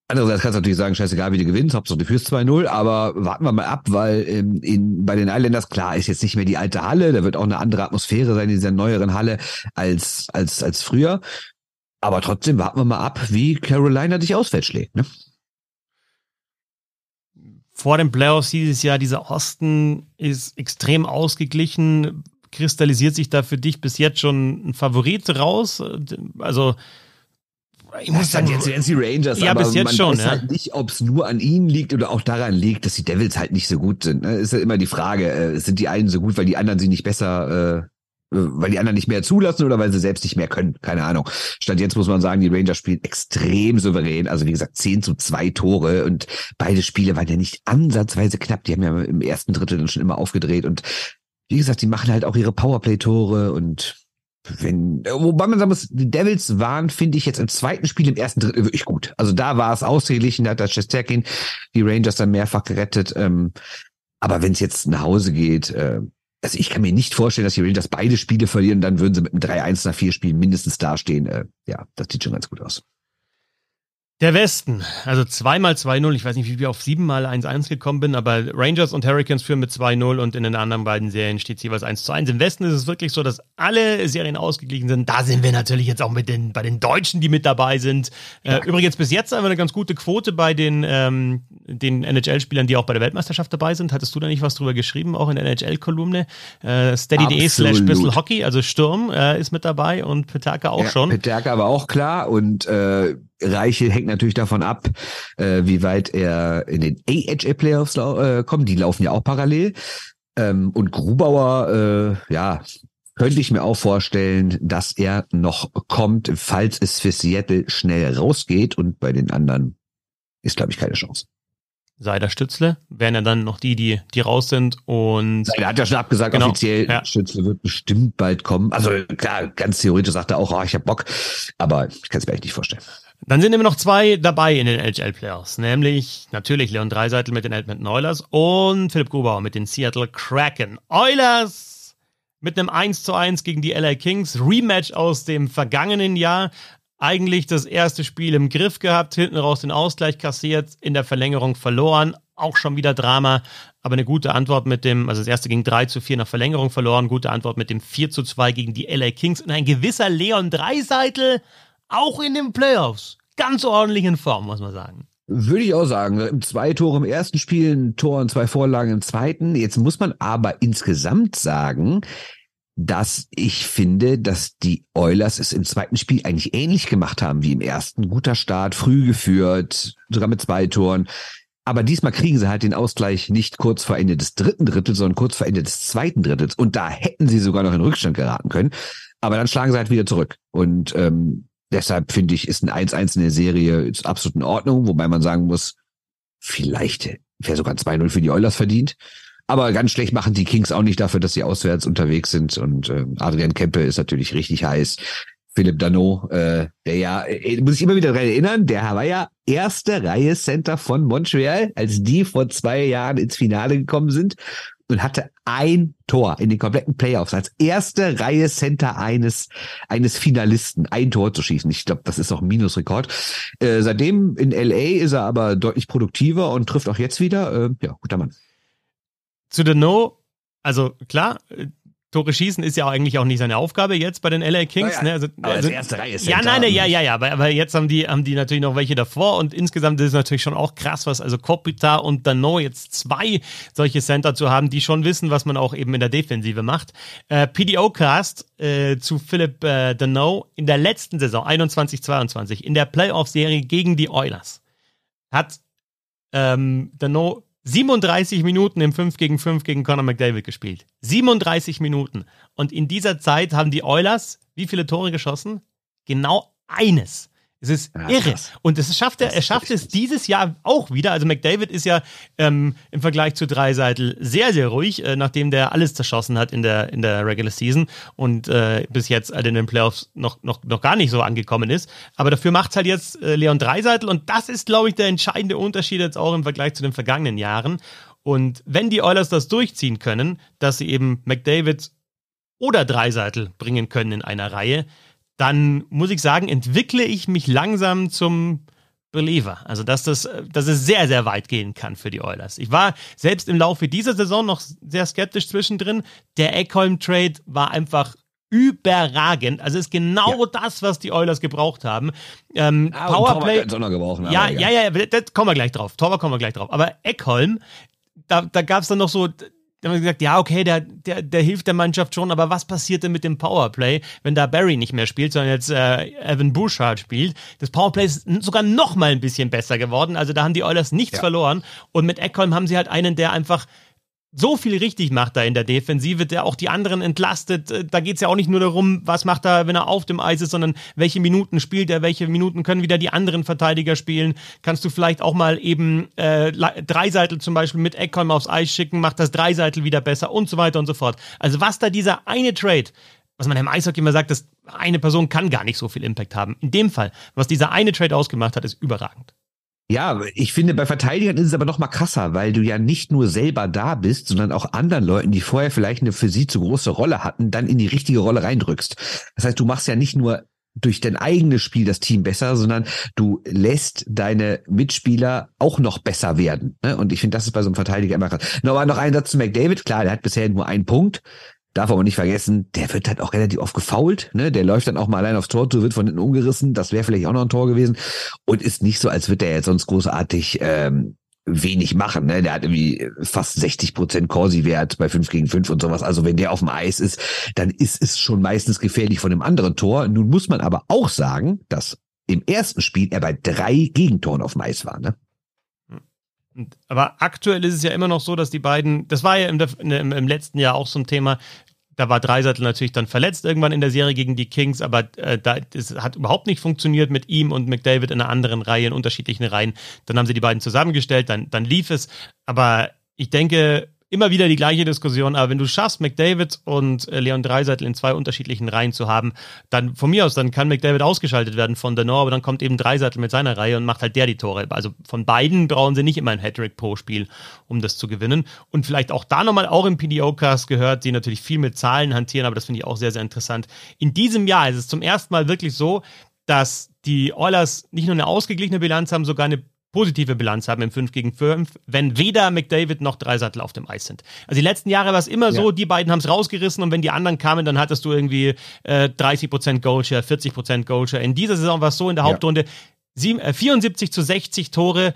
Andererseits kannst du natürlich sagen, scheißegal, wie du gewinnst, Hauptsache du führst 2-0, aber warten wir mal ab, weil in, in, bei den Islanders, klar, ist jetzt nicht mehr die alte Halle, da wird auch eine andere Atmosphäre sein in dieser neueren Halle als, als, als früher. Aber trotzdem warten wir mal ab, wie Carolina dich auswärts schlägt. Ne? vor den Playoffs dieses Jahr, dieser Osten ist extrem ausgeglichen. Kristallisiert sich da für dich bis jetzt schon ein Favorit raus? Also, ich muss sagen, jetzt, jetzt die Rangers, ja, aber bis jetzt man schon, weiß ja. halt nicht, ob es nur an ihnen liegt oder auch daran liegt, dass die Devils halt nicht so gut sind. Ne? Ist ja immer die Frage, äh, sind die einen so gut, weil die anderen sie nicht besser äh, weil die anderen nicht mehr zulassen oder weil sie selbst nicht mehr können. Keine Ahnung. Statt jetzt muss man sagen, die Rangers spielen extrem souverän. Also wie gesagt, 10 zu 2 Tore und beide Spiele waren ja nicht ansatzweise knapp. Die haben ja im ersten Drittel dann schon immer aufgedreht und wie gesagt, die machen halt auch ihre Powerplay-Tore und wenn, wobei man sagen muss, die Devils waren, finde ich, jetzt im zweiten Spiel, im ersten Drittel wirklich gut. Also da war es ausgeglichen, da hat der Chesterkin die Rangers dann mehrfach gerettet. Ähm, aber wenn es jetzt nach Hause geht, äh, also ich kann mir nicht vorstellen, dass die Rangers beide Spiele verlieren, dann würden sie mit einem 3-1 nach vier Spielen mindestens dastehen. Äh, ja, das sieht schon ganz gut aus. Der Westen, also zweimal 2-0, ich weiß nicht, wie wir auf siebenmal 1-1 gekommen bin, aber Rangers und Hurricanes führen mit 2-0 und in den anderen beiden Serien steht es jeweils 1-1. Im Westen ist es wirklich so, dass alle Serien ausgeglichen sind. Da sind wir natürlich jetzt auch mit den, bei den Deutschen, die mit dabei sind. Äh, ja. Äh, übrigens bis jetzt haben wir eine ganz gute Quote bei den, ähm, den NHL-Spielern, die auch bei der Weltmeisterschaft dabei sind. Hattest du da nicht was drüber geschrieben, auch in der NHL-Kolumne? Äh, Steady.de slash Bissel Hockey, also Sturm äh, ist mit dabei und Peterka auch ja, schon. Peterka aber auch klar und äh, Reiche hängt natürlich davon ab, äh, wie weit er in den AHL-Playoffs äh, kommt. Die laufen ja auch parallel. Ähm, und Grubauer, äh, ja, könnte ich mir auch vorstellen, dass er noch kommt, falls es für Seattle schnell rausgeht. Und bei den anderen ist, glaube ich, keine Chance. Seider Stützle wären ja dann noch die, die, die raus sind und. Er hat ja schon abgesagt, genau. offiziell, ja. Stützle wird bestimmt bald kommen. Also klar, ganz theoretisch sagt er auch, oh, ich hab Bock, aber ich kann es mir echt nicht vorstellen. Dann sind immer noch zwei dabei in den NHL-Playoffs, nämlich natürlich Leon Dreiseitel mit den Edmonton Oilers und Philipp Grubauer mit den Seattle Kraken. Oilers mit einem 1 zu 1 gegen die LA Kings, Rematch aus dem vergangenen Jahr. Eigentlich das erste Spiel im Griff gehabt, hinten raus den Ausgleich kassiert, in der Verlängerung verloren, auch schon wieder Drama, aber eine gute Antwort mit dem, also das erste ging 3 zu 4 nach Verlängerung verloren, gute Antwort mit dem 4 zu 2 gegen die LA Kings und ein gewisser Leon Dreiseitel auch in den Playoffs. Ganz ordentlich in Form, muss man sagen. Würde ich auch sagen. Zwei Tore im ersten Spiel, ein Tor und zwei Vorlagen im zweiten. Jetzt muss man aber insgesamt sagen, dass ich finde, dass die Oilers es im zweiten Spiel eigentlich ähnlich gemacht haben wie im ersten. Guter Start, früh geführt, sogar mit zwei Toren. Aber diesmal kriegen sie halt den Ausgleich nicht kurz vor Ende des dritten Drittels, sondern kurz vor Ende des zweiten Drittels. Und da hätten sie sogar noch in Rückstand geraten können. Aber dann schlagen sie halt wieder zurück. Und ähm, Deshalb finde ich, ist ein 1-1 in der Serie absolut in Ordnung, wobei man sagen muss, vielleicht wäre sogar 2-0 für die Oilers verdient. Aber ganz schlecht machen die Kings auch nicht dafür, dass sie auswärts unterwegs sind. Und äh, Adrian Kempe ist natürlich richtig heiß. Philipp Dano, äh, der ja, äh, muss ich immer wieder daran erinnern, der war ja erste Reihe Center von Montreal, als die vor zwei Jahren ins Finale gekommen sind und hatte ein Tor in den kompletten Playoffs als erste Reihe Center eines eines Finalisten ein Tor zu schießen. Ich glaube, das ist auch ein Minusrekord. Äh, seitdem in LA ist er aber deutlich produktiver und trifft auch jetzt wieder. Äh, ja, guter Mann. Zu No, also klar, Tore schießen ist ja eigentlich auch nicht seine Aufgabe jetzt bei den LA Kings. Ja, ne? also, aber also, erste Reihe ist ja, nein, nein, ja, ja, ja, aber, aber jetzt haben die, haben die natürlich noch welche davor und insgesamt ist es natürlich schon auch krass, was also Kopita und Dano jetzt zwei solche Center zu haben, die schon wissen, was man auch eben in der Defensive macht. Äh, PDO-Cast äh, zu Philipp äh, Dano in der letzten Saison 21-22 in der Playoff-Serie gegen die Oilers hat ähm, Dano 37 Minuten im 5 gegen 5 gegen Conor McDavid gespielt. 37 Minuten. Und in dieser Zeit haben die Oilers wie viele Tore geschossen? Genau eines. Es ist ja, irre. Krass. Und es schafft er, er schafft es dieses Jahr auch wieder. Also McDavid ist ja ähm, im Vergleich zu Dreiseitel sehr, sehr ruhig, äh, nachdem der alles zerschossen hat in der, in der Regular Season und äh, bis jetzt halt in den Playoffs noch, noch, noch gar nicht so angekommen ist. Aber dafür macht halt jetzt äh, Leon Dreiseitel und das ist, glaube ich, der entscheidende Unterschied jetzt auch im Vergleich zu den vergangenen Jahren. Und wenn die Oilers das durchziehen können, dass sie eben McDavid oder Dreiseitel bringen können in einer Reihe, dann muss ich sagen, entwickle ich mich langsam zum Believer. Also, dass, das, dass es sehr, sehr weit gehen kann für die Oilers. Ich war selbst im Laufe dieser Saison noch sehr skeptisch zwischendrin. Der Eckholm-Trade war einfach überragend. Also ist genau ja. das, was die Oilers gebraucht haben. Ähm, ah, Powerplay. Gebrauchen, ja, ja, ja, ja, das kommen wir gleich drauf. Torwart kommen wir gleich drauf. Aber Eckholm, da, da gab es dann noch so, da haben wir gesagt, ja, okay, der, der, der hilft der Mannschaft schon, aber was passiert denn mit dem Powerplay, wenn da Barry nicht mehr spielt, sondern jetzt äh, Evan Bouchard spielt? Das Powerplay ist sogar noch mal ein bisschen besser geworden. Also da haben die Oilers nichts ja. verloren. Und mit Eckholm haben sie halt einen, der einfach so viel richtig macht da in der Defensive, der auch die anderen entlastet. Äh, da geht es ja auch nicht nur darum, was macht er, wenn er auf dem Eis ist, sondern welche Minuten spielt er, welche Minuten können wieder die anderen Verteidiger spielen. Kannst du vielleicht auch mal eben äh, Dreiseitel zum Beispiel mit Eckholm aufs Eis schicken, macht das Dreiseitel wieder besser und so weiter und so fort. Also was da dieser eine Trade was man im Eishockey immer sagt, dass eine Person kann gar nicht so viel Impact haben. In dem Fall, was dieser eine Trade ausgemacht hat, ist überragend. Ja, ich finde, bei Verteidigern ist es aber noch mal krasser, weil du ja nicht nur selber da bist, sondern auch anderen Leuten, die vorher vielleicht eine für sie zu große Rolle hatten, dann in die richtige Rolle reindrückst. Das heißt, du machst ja nicht nur durch dein eigenes Spiel das Team besser, sondern du lässt deine Mitspieler auch noch besser werden. Ne? Und ich finde, das ist bei so einem Verteidiger immer krass. Noch, noch ein Satz zu McDavid. Klar, der hat bisher nur einen Punkt. Darf aber nicht vergessen, der wird halt auch relativ oft gefault, ne? Der läuft dann auch mal allein aufs Tor zu, wird von hinten umgerissen. Das wäre vielleicht auch noch ein Tor gewesen. Und ist nicht so, als würde der jetzt sonst großartig ähm, wenig machen. Ne? Der hat irgendwie fast 60 Prozent Corsi-Wert bei 5 gegen 5 und sowas. Also wenn der auf dem Eis ist, dann ist es schon meistens gefährlich von einem anderen Tor. Nun muss man aber auch sagen, dass im ersten Spiel er bei drei Gegentoren auf dem Eis war. Ne? Aber aktuell ist es ja immer noch so, dass die beiden, das war ja im, im, im letzten Jahr auch so ein Thema, da war Dreiseitel natürlich dann verletzt irgendwann in der Serie gegen die Kings, aber äh, da, das hat überhaupt nicht funktioniert mit ihm und McDavid in einer anderen Reihe, in unterschiedlichen Reihen. Dann haben sie die beiden zusammengestellt, dann, dann lief es. Aber ich denke, immer wieder die gleiche Diskussion, aber wenn du schaffst, McDavid und äh, Leon Dreiseitel in zwei unterschiedlichen Reihen zu haben, dann von mir aus, dann kann McDavid ausgeschaltet werden von Denor, aber dann kommt eben Dreiseitel mit seiner Reihe und macht halt der die Tore. Also von beiden brauchen sie nicht immer ein Hattrick pro Spiel, um das zu gewinnen. Und vielleicht auch da nochmal auch im PDO-Cast gehört, die natürlich viel mit Zahlen hantieren, aber das finde ich auch sehr, sehr interessant. In diesem Jahr ist es zum ersten Mal wirklich so, dass die Oilers nicht nur eine ausgeglichene Bilanz haben, sogar eine positive Bilanz haben im 5 gegen 5, wenn weder McDavid noch Dreisattel auf dem Eis sind. Also die letzten Jahre war es immer ja. so, die beiden haben es rausgerissen und wenn die anderen kamen, dann hattest du irgendwie äh, 30% Goalshare, 40% Goalshare. In dieser Saison war es so in der Hauptrunde, äh, 74 zu 60 Tore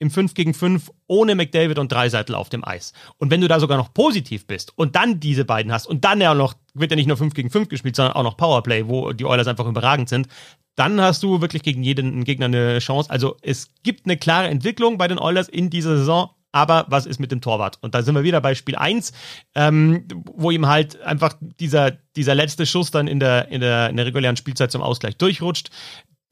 im 5 gegen 5 ohne McDavid und Dreiseitel auf dem Eis. Und wenn du da sogar noch positiv bist und dann diese beiden hast und dann ja noch, wird ja nicht nur 5 gegen 5 gespielt, sondern auch noch Powerplay, wo die Oilers einfach überragend sind, dann hast du wirklich gegen jeden Gegner eine Chance. Also es gibt eine klare Entwicklung bei den Oilers in dieser Saison. Aber was ist mit dem Torwart? Und da sind wir wieder bei Spiel 1, ähm, wo ihm halt einfach dieser, dieser letzte Schuss dann in der, in, der, in der regulären Spielzeit zum Ausgleich durchrutscht,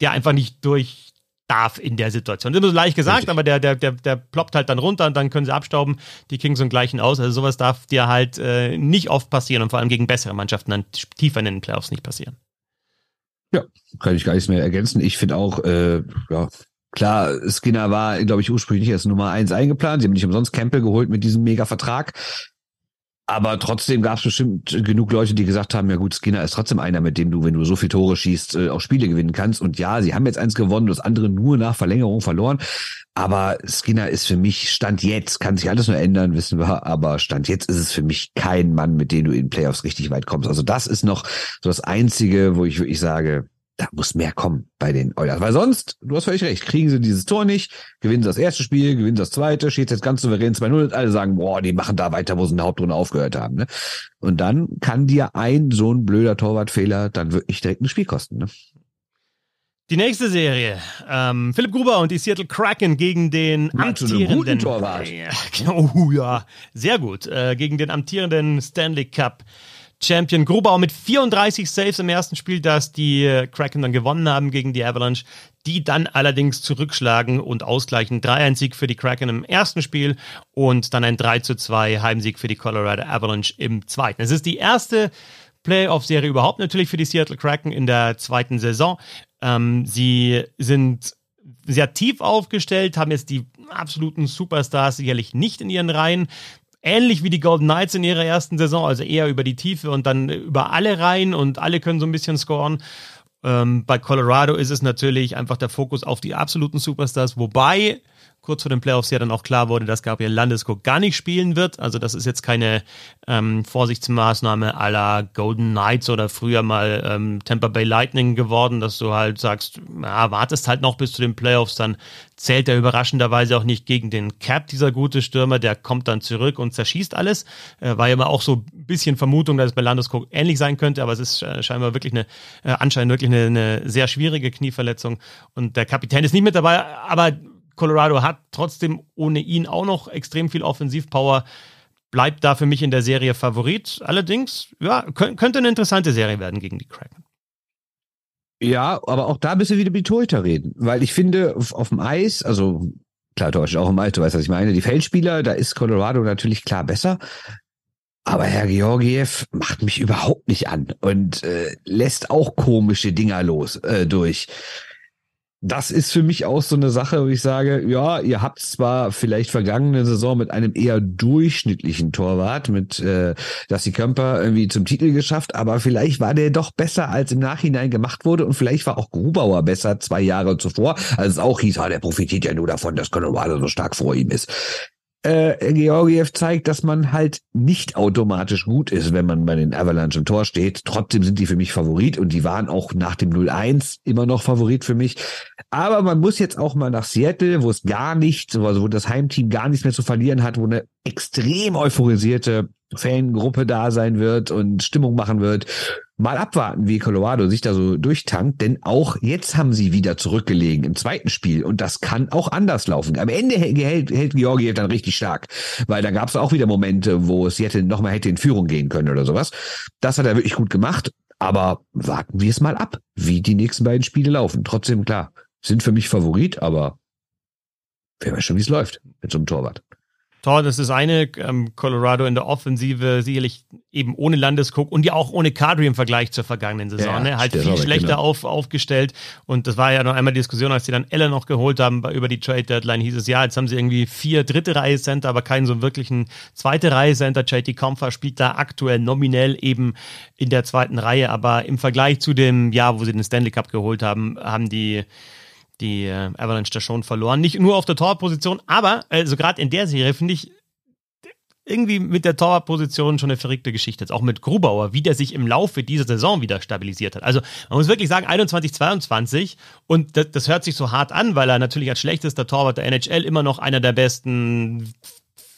der einfach nicht durch darf in der Situation. Das ist immer so leicht gesagt, Richtig. aber der, der, der, der ploppt halt dann runter und dann können sie abstauben. Die Kings und gleichen aus. Also sowas darf dir halt äh, nicht oft passieren und vor allem gegen bessere Mannschaften dann tiefer in den Playoffs nicht passieren. Ja, kann ich gar nichts mehr ergänzen. Ich finde auch, äh, ja, klar, Skinner war, glaube ich, ursprünglich als Nummer eins eingeplant. Sie haben nicht umsonst Campbell geholt mit diesem Mega-Vertrag. Aber trotzdem gab es bestimmt genug Leute, die gesagt haben, ja gut, Skinner ist trotzdem einer, mit dem du, wenn du so viele Tore schießt, äh, auch Spiele gewinnen kannst. Und ja, sie haben jetzt eins gewonnen, das andere nur nach Verlängerung verloren. Aber Skinner ist für mich, Stand jetzt, kann sich alles nur ändern, wissen wir, aber Stand jetzt ist es für mich kein Mann, mit dem du in Playoffs richtig weit kommst. Also das ist noch so das Einzige, wo ich wirklich sage, da muss mehr kommen bei den Oilers. Weil sonst, du hast völlig recht, kriegen sie dieses Tor nicht, gewinnen sie das erste Spiel, gewinnen sie das zweite, steht jetzt ganz souverän 2-0, alle sagen, boah, die machen da weiter, wo sie in der Hauptrunde aufgehört haben. Ne? Und dann kann dir ein so ein blöder Torwartfehler dann wirklich direkt ein Spiel kosten. Ne? Die nächste Serie. Ähm, Philipp Gruber und die Seattle Kraken gegen den ja, amtierenden. Torwart. Ja, oh ja, sehr gut. Äh, gegen den amtierenden Stanley Cup Champion Grubauer mit 34 Saves im ersten Spiel, das die äh, Kraken dann gewonnen haben gegen die Avalanche, die dann allerdings zurückschlagen und ausgleichen. 3-1-Sieg für die Kraken im ersten Spiel und dann ein 3-2 Heimsieg für die Colorado Avalanche im zweiten. Es ist die erste Playoff-Serie überhaupt natürlich für die Seattle Kraken in der zweiten Saison. Ähm, sie sind sehr tief aufgestellt, haben jetzt die absoluten Superstars sicherlich nicht in ihren Reihen. Ähnlich wie die Golden Knights in ihrer ersten Saison, also eher über die Tiefe und dann über alle Reihen und alle können so ein bisschen scoren. Ähm, bei Colorado ist es natürlich einfach der Fokus auf die absoluten Superstars, wobei kurz vor den Playoffs ja dann auch klar wurde, dass Gabriel Landeskog gar nicht spielen wird. Also das ist jetzt keine ähm, Vorsichtsmaßnahme à la Golden Knights oder früher mal ähm, Tampa Bay Lightning geworden, dass du halt sagst, ja, wartest halt noch bis zu den Playoffs, dann zählt er überraschenderweise auch nicht gegen den Cap, dieser gute Stürmer, der kommt dann zurück und zerschießt alles. Äh, war ja immer auch so ein bisschen Vermutung, dass es bei Landeskog ähnlich sein könnte, aber es ist äh, scheinbar wirklich eine, äh, anscheinend wirklich eine, eine sehr schwierige Knieverletzung und der Kapitän ist nicht mit dabei, aber Colorado hat trotzdem ohne ihn auch noch extrem viel Offensivpower. Bleibt da für mich in der Serie Favorit. Allerdings, ja, könnte eine interessante Serie werden gegen die Kraken. Ja, aber auch da müssen wir wieder mit Torhüter reden, weil ich finde, auf, auf dem Eis, also klar, Torhüter auch im Eis, du weißt, was ich meine, die Feldspieler, da ist Colorado natürlich klar besser. Aber Herr Georgiev macht mich überhaupt nicht an und äh, lässt auch komische Dinger los äh, durch das ist für mich auch so eine Sache, wo ich sage, ja, ihr habt zwar vielleicht vergangene Saison mit einem eher durchschnittlichen Torwart, mit äh, Dassi Kemper irgendwie zum Titel geschafft, aber vielleicht war der doch besser, als im Nachhinein gemacht wurde und vielleicht war auch Grubauer besser zwei Jahre zuvor, als es auch hieß, ah, der profitiert ja nur davon, dass Colorado so stark vor ihm ist äh, Georgiev zeigt, dass man halt nicht automatisch gut ist, wenn man bei den Avalanche im Tor steht. Trotzdem sind die für mich Favorit und die waren auch nach dem 0-1 immer noch Favorit für mich. Aber man muss jetzt auch mal nach Seattle, wo es gar nichts, also wo das Heimteam gar nichts mehr zu verlieren hat, wo eine extrem euphorisierte Fangruppe da sein wird und Stimmung machen wird. Mal abwarten, wie Colorado sich da so durchtankt, denn auch jetzt haben sie wieder zurückgelegen im zweiten Spiel und das kann auch anders laufen. Am Ende hält, hält Georgiev dann richtig stark, weil da gab es auch wieder Momente, wo es jetzt nochmal hätte in Führung gehen können oder sowas. Das hat er wirklich gut gemacht, aber warten wir es mal ab, wie die nächsten beiden Spiele laufen. Trotzdem, klar, sind für mich Favorit, aber wer weiß schon, wie es läuft mit so einem Torwart. Tor, das ist eine. Ähm, Colorado in der Offensive sicherlich eben ohne Landeskog und ja auch ohne Kadri im Vergleich zur vergangenen Saison. Ja, ne? Halt viel schlechter genau. auf, aufgestellt. Und das war ja noch einmal die Diskussion, als sie dann Eller noch geholt haben über die Trade Deadline, hieß es ja, jetzt haben sie irgendwie vier dritte Reihe Center, aber keinen so wirklichen zweite Reihe Center. JT Comfer spielt da aktuell nominell eben in der zweiten Reihe, aber im Vergleich zu dem Jahr, wo sie den Stanley Cup geholt haben, haben die die äh, Avalanche da schon verloren. Nicht nur auf der Torposition, aber also gerade in der Serie finde ich irgendwie mit der Torposition schon eine verrückte Geschichte. Jetzt auch mit Grubauer, wie der sich im Laufe dieser Saison wieder stabilisiert hat. Also man muss wirklich sagen, 21, 22 und das, das hört sich so hart an, weil er natürlich als schlechtester Torwart der NHL immer noch einer der besten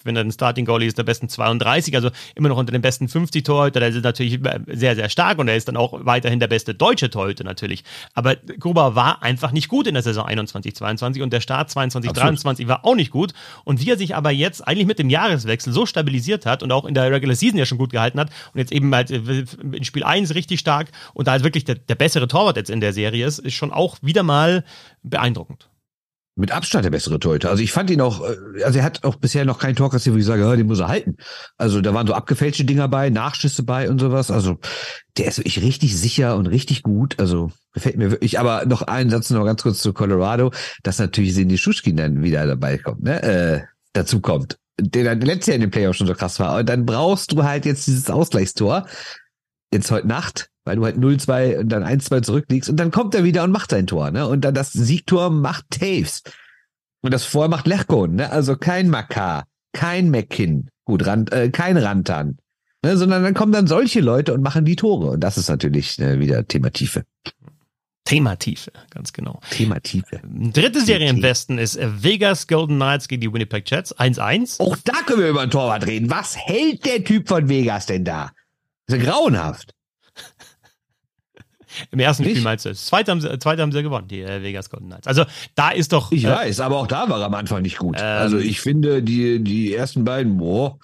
wenn er ein Starting Goalie ist, der besten 32, also immer noch unter den besten 50 Torhüter. Der ist natürlich sehr, sehr stark und er ist dann auch weiterhin der beste deutsche Torhüter natürlich. Aber Gruber war einfach nicht gut in der Saison 21, 22 und der Start 22, Absolut. 23 war auch nicht gut. Und wie er sich aber jetzt eigentlich mit dem Jahreswechsel so stabilisiert hat und auch in der Regular Season ja schon gut gehalten hat und jetzt eben halt äh, in Spiel 1 richtig stark und da halt wirklich der, der bessere Torwart jetzt in der Serie ist, ist schon auch wieder mal beeindruckend mit Abstand der bessere Torhüter. Also ich fand ihn auch, äh, also er hat auch bisher noch keinen Tor kassiert, wo ich sage, ja, den muss er halten. Also da waren so abgefälschte Dinger bei, Nachschüsse bei und sowas. Also der ist wirklich richtig sicher und richtig gut. Also gefällt mir wirklich. Aber noch einen Satz noch ganz kurz zu Colorado, dass natürlich Cindy Schuschkin dann wieder dabei kommt, ne? Äh, dazu kommt. Der dann letztes Jahr in den Playoffs schon so krass war. Und dann brauchst du halt jetzt dieses Ausgleichstor. Jetzt heute Nacht weil du halt 0-2 und dann 1-2 zurückliegst und dann kommt er wieder und macht sein Tor, ne? Und dann das Siegtor macht Taves. Und das vorher macht Lechkon, ne? Also kein Makar, kein Mackin, gut, Rand, äh, kein Rantan, ne? Sondern dann kommen dann solche Leute und machen die Tore. Und das ist natürlich äh, wieder Thema Tiefe. Thema Tiefe, ganz genau. Thema Tiefe. Dritte Serie im Westen ist Vegas Golden Knights gegen die Winnipeg Jets 1-1. Auch da können wir über ein Torwart reden. Was hält der Typ von Vegas denn da? Das ist ja grauenhaft. Im ersten Nicht? Spiel meinst du? Das zweite haben sie, zweite haben sie gewonnen, die äh, Vegas Golden Knights. Also da ist doch. Ich äh, weiß, aber auch da war er am Anfang nicht gut. Ähm, also ich finde, die, die ersten beiden, boah.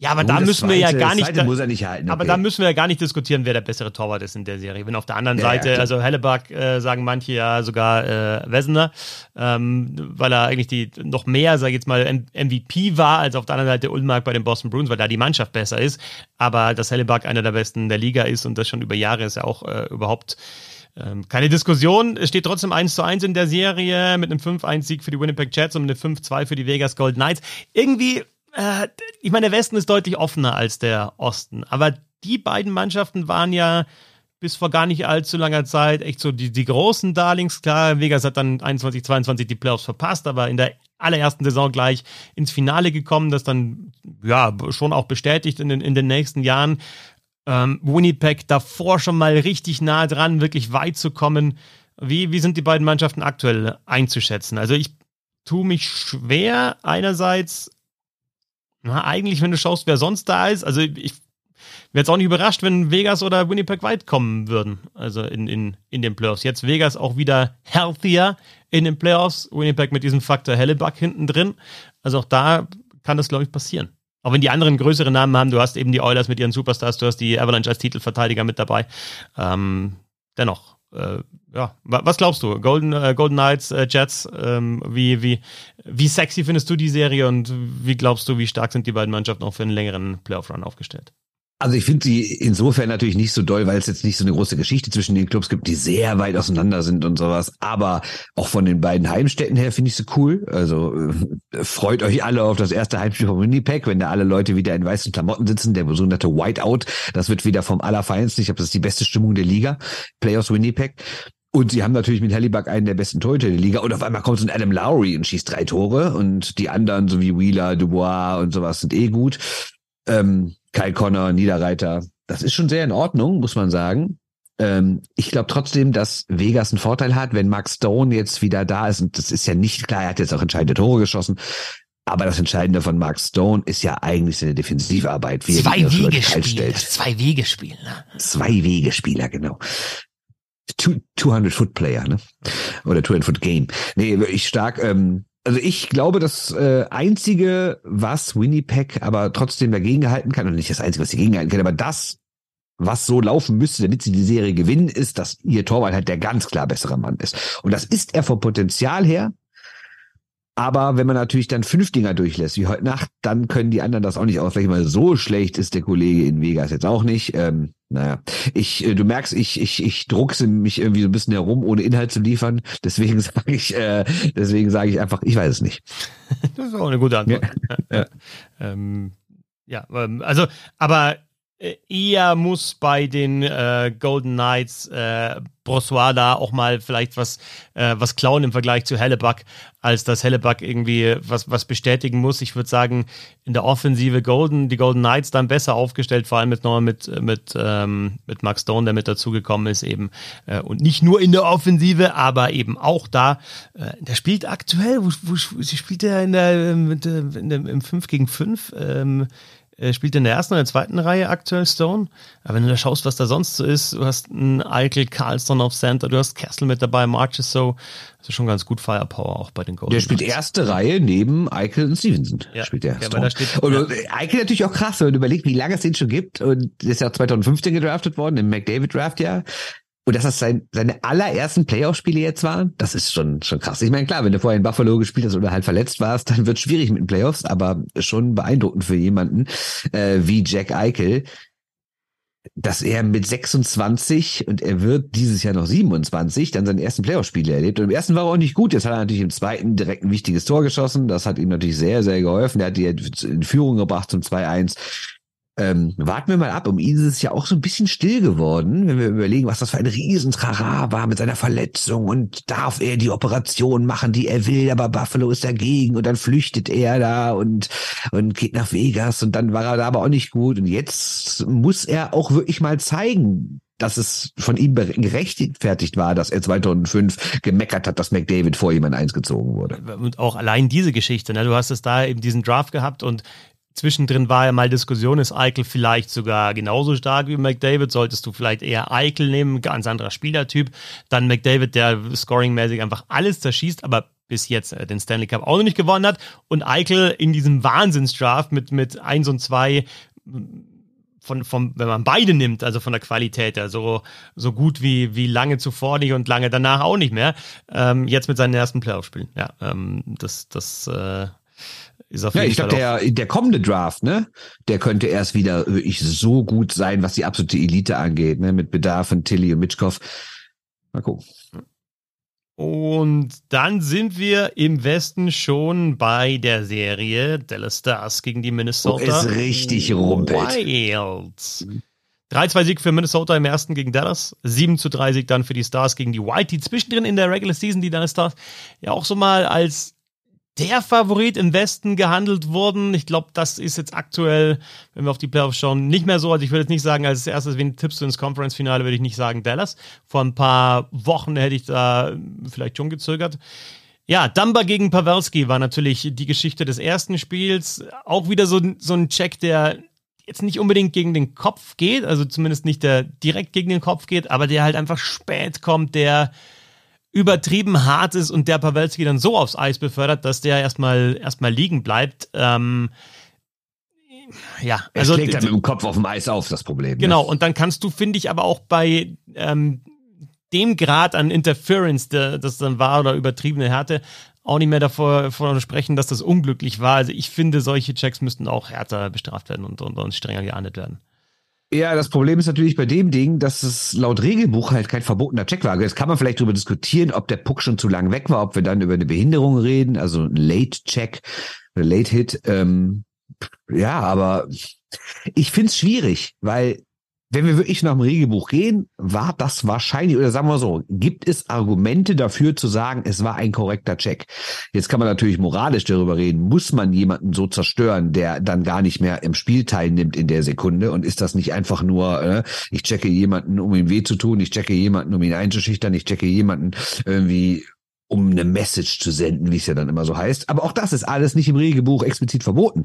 Ja, aber da müssen zweite, wir ja gar nicht. Da, nicht halten. Okay. Aber da müssen wir ja gar nicht diskutieren, wer der bessere Torwart ist in der Serie. Wenn auf der anderen ja, Seite, ja, also Hellebuck äh, sagen manche ja sogar äh, Wessener, ähm, weil er eigentlich die noch mehr, sag ich jetzt mal, M MVP war, als auf der anderen Seite Ulmark bei den Boston Bruins, weil da die Mannschaft besser ist. Aber dass Hellebuck einer der besten der Liga ist und das schon über Jahre ist ja auch äh, überhaupt ähm, keine Diskussion. Es steht trotzdem 1 zu 1 in der Serie mit einem 5-1-Sieg für die Winnipeg Jets und einem 5-2 für die Vegas Golden Knights. Irgendwie, äh, ich meine, der Westen ist deutlich offener als der Osten. Aber die beiden Mannschaften waren ja bis vor gar nicht allzu langer Zeit echt so die, die großen Darlings. Klar, Vegas hat dann 21, 22 die Playoffs verpasst, aber in der allerersten Saison gleich ins Finale gekommen, das dann ja schon auch bestätigt in den, in den nächsten Jahren. Ähm, Winnipeg davor schon mal richtig nah dran, wirklich weit zu kommen. Wie, wie sind die beiden Mannschaften aktuell einzuschätzen? Also ich tue mich schwer, einerseits, na, eigentlich, wenn du schaust, wer sonst da ist. Also ich wäre jetzt auch nicht überrascht, wenn Vegas oder Winnipeg weit kommen würden. Also in, in, in den Playoffs. Jetzt Vegas auch wieder healthier in den Playoffs. Winnipeg mit diesem Faktor Hellebuck hinten drin. Also auch da kann das, glaube ich, passieren. Auch wenn die anderen größere Namen haben, du hast eben die Oilers mit ihren Superstars, du hast die Avalanche als Titelverteidiger mit dabei. Ähm, dennoch, äh, ja, was glaubst du? Golden, äh, Golden Knights, äh, Jets, ähm, wie, wie, wie sexy findest du die Serie und wie glaubst du, wie stark sind die beiden Mannschaften auch für einen längeren Playoff-Run aufgestellt? Also ich finde sie insofern natürlich nicht so doll, weil es jetzt nicht so eine große Geschichte zwischen den Clubs gibt, die sehr weit auseinander sind und sowas. Aber auch von den beiden Heimstätten her finde ich sie cool. Also äh, freut euch alle auf das erste Heimspiel von Winnipeg, wenn da alle Leute wieder in weißen Klamotten sitzen, der sogenannte Whiteout. Das wird wieder vom Allerfeinsten. Ich glaube, das ist die beste Stimmung der Liga. Playoffs Winnipeg. Und sie haben natürlich mit Hallibuck einen der besten Torhüter der Liga. Und auf einmal kommt so ein Adam Lowry und schießt drei Tore. Und die anderen, so wie Wheeler, Dubois und sowas, sind eh gut. Ähm, Kai Connor, Niederreiter. Das ist schon sehr in Ordnung, muss man sagen. Ähm, ich glaube trotzdem, dass Vegas einen Vorteil hat, wenn Mark Stone jetzt wieder da ist. Und das ist ja nicht klar, er hat jetzt auch entscheidende Tore geschossen. Aber das Entscheidende von Mark Stone ist ja eigentlich seine Defensivarbeit. Wie zwei Wegespiel, zwei Wegespiel. Ne? Zwei Wegespieler, genau. 200-Foot-Player, ne? Oder 200-Foot-Game. Nee, wirklich stark. Ähm, also ich glaube, das äh, Einzige, was Winnipeg aber trotzdem dagegen halten kann, und nicht das Einzige, was sie gegenhalten kann, aber das, was so laufen müsste, damit sie die Serie gewinnen, ist, dass ihr Torwart halt der ganz klar bessere Mann ist. Und das ist er vom Potenzial her. Aber wenn man natürlich dann fünf Dinger durchlässt, wie heute Nacht, dann können die anderen das auch nicht ausgleichen, weil so schlecht ist der Kollege in Vegas jetzt auch nicht. Ähm, naja, ich, äh, du merkst, ich, ich, ich druckse mich irgendwie so ein bisschen herum, ohne Inhalt zu liefern. Deswegen sage ich, äh, deswegen sage ich einfach, ich weiß es nicht. das ist auch eine gute Antwort. Ja, ja. ähm, ja ähm, also, aber eher muss bei den äh, Golden Knights äh, Brossois da auch mal vielleicht was, äh, was klauen im Vergleich zu Hellebuck, als dass Hellebuck irgendwie was, was bestätigen muss. Ich würde sagen, in der Offensive Golden, die Golden Knights dann besser aufgestellt, vor allem mit noch mit, mit, ähm, mit Mark Stone, der mit dazugekommen ist eben. Äh, und nicht nur in der Offensive, aber eben auch da. Äh, der spielt aktuell, wo, wo, wo spielt der in der, mit, in der im 5 gegen 5? Ähm, er spielt in der ersten oder zweiten Reihe aktuell Stone. Aber wenn du da schaust, was da sonst so ist, du hast einen Eichel, Carlson auf Center, du hast Kessel mit dabei, Marches so. Das ist schon ganz gut Firepower auch bei den Golden Der spielt Knights. erste Reihe neben Eichel und Stevenson. Ja, spielt der ja, da steht, und ja. Eichel natürlich auch krass, wenn du überlegst, wie lange es den schon gibt. Und ist ja 2015 gedraftet worden, im McDavid Draft ja. Und dass das sein, seine allerersten Playoff-Spiele jetzt waren, das ist schon, schon krass. Ich meine, klar, wenn du vorher in Buffalo gespielt hast oder halt verletzt warst, dann wird es schwierig mit den Playoffs, aber schon beeindruckend für jemanden äh, wie Jack Eichel, dass er mit 26 und er wird dieses Jahr noch 27 dann seine ersten Playoff-Spiele erlebt. Und im ersten war er auch nicht gut. Jetzt hat er natürlich im zweiten direkt ein wichtiges Tor geschossen. Das hat ihm natürlich sehr, sehr geholfen. Er hat die in Führung gebracht zum 2-1. Ähm, warten wir mal ab. Um ihn ist es ja auch so ein bisschen still geworden, wenn wir überlegen, was das für ein Riesentrara war mit seiner Verletzung und darf er die Operation machen, die er will, aber Buffalo ist dagegen und dann flüchtet er da und, und geht nach Vegas und dann war er da aber auch nicht gut und jetzt muss er auch wirklich mal zeigen, dass es von ihm gerechtfertigt war, dass er 2005 gemeckert hat, dass McDavid vor ihm an eins gezogen wurde. Und auch allein diese Geschichte, ne? du hast es da eben diesen Draft gehabt und Zwischendrin war ja mal Diskussion, ist Eichel vielleicht sogar genauso stark wie McDavid? Solltest du vielleicht eher Eichel nehmen, ganz anderer Spielertyp. Dann McDavid, der scoringmäßig einfach alles zerschießt, aber bis jetzt äh, den Stanley Cup auch noch nicht gewonnen hat. Und Eichel in diesem Wahnsinnsdraft mit, mit 1 und 2 von, von, wenn man beide nimmt, also von der Qualität her, so, so gut wie, wie lange zuvor nicht und lange danach auch nicht mehr. Ähm, jetzt mit seinen ersten Playoff-Spielen. Ja, ähm, das, das äh, ja, jeden ich glaube, der, der kommende Draft, ne, der könnte erst wieder wirklich so gut sein, was die absolute Elite angeht, ne, mit Bedarf von Tilly und Mitchkov. Mal gucken. Und dann sind wir im Westen schon bei der Serie Dallas Stars gegen die Minnesota Wo es richtig rumpelt. Wilds. 3-2-Sieg für Minnesota im ersten gegen Dallas, 7 zu 3 Sieg dann für die Stars gegen die White, die zwischendrin in der Regular Season, die Dallas Stars ja auch so mal als der Favorit im Westen gehandelt wurden. Ich glaube, das ist jetzt aktuell, wenn wir auf die Playoffs schauen, nicht mehr so. Also ich würde jetzt nicht sagen, als erstes, wen tippst du ins Conference-Finale, würde ich nicht sagen Dallas. Vor ein paar Wochen hätte ich da vielleicht schon gezögert. Ja, Dumba gegen Pavelski war natürlich die Geschichte des ersten Spiels. Auch wieder so, so ein Check, der jetzt nicht unbedingt gegen den Kopf geht, also zumindest nicht der direkt gegen den Kopf geht, aber der halt einfach spät kommt, der übertrieben hart ist und der Pawelski dann so aufs Eis befördert, dass der erstmal erstmal liegen bleibt. Ähm, ja, er also schlägt dann mit dem Kopf auf dem Eis auf, das Problem. Ne? Genau, ne? und dann kannst du, finde ich, aber auch bei ähm, dem Grad an Interference, der, das dann war oder übertriebene Härte, auch nicht mehr davor, davon sprechen, dass das unglücklich war. Also ich finde, solche Checks müssten auch härter bestraft werden und, und, und strenger geahndet werden. Ja, das Problem ist natürlich bei dem Ding, dass es laut Regelbuch halt kein verbotener Check war. Jetzt kann man vielleicht darüber diskutieren, ob der Puck schon zu lang weg war, ob wir dann über eine Behinderung reden, also ein Late Check, Late Hit. Ähm, ja, aber ich find's schwierig, weil wenn wir wirklich nach dem Regelbuch gehen, war das wahrscheinlich, oder sagen wir so, gibt es Argumente dafür zu sagen, es war ein korrekter Check. Jetzt kann man natürlich moralisch darüber reden, muss man jemanden so zerstören, der dann gar nicht mehr im Spiel teilnimmt in der Sekunde und ist das nicht einfach nur, äh, ich checke jemanden, um ihm weh zu tun, ich checke jemanden, um ihn einzuschüchtern, ich checke jemanden irgendwie um eine Message zu senden, wie es ja dann immer so heißt. Aber auch das ist alles nicht im Regelbuch explizit verboten.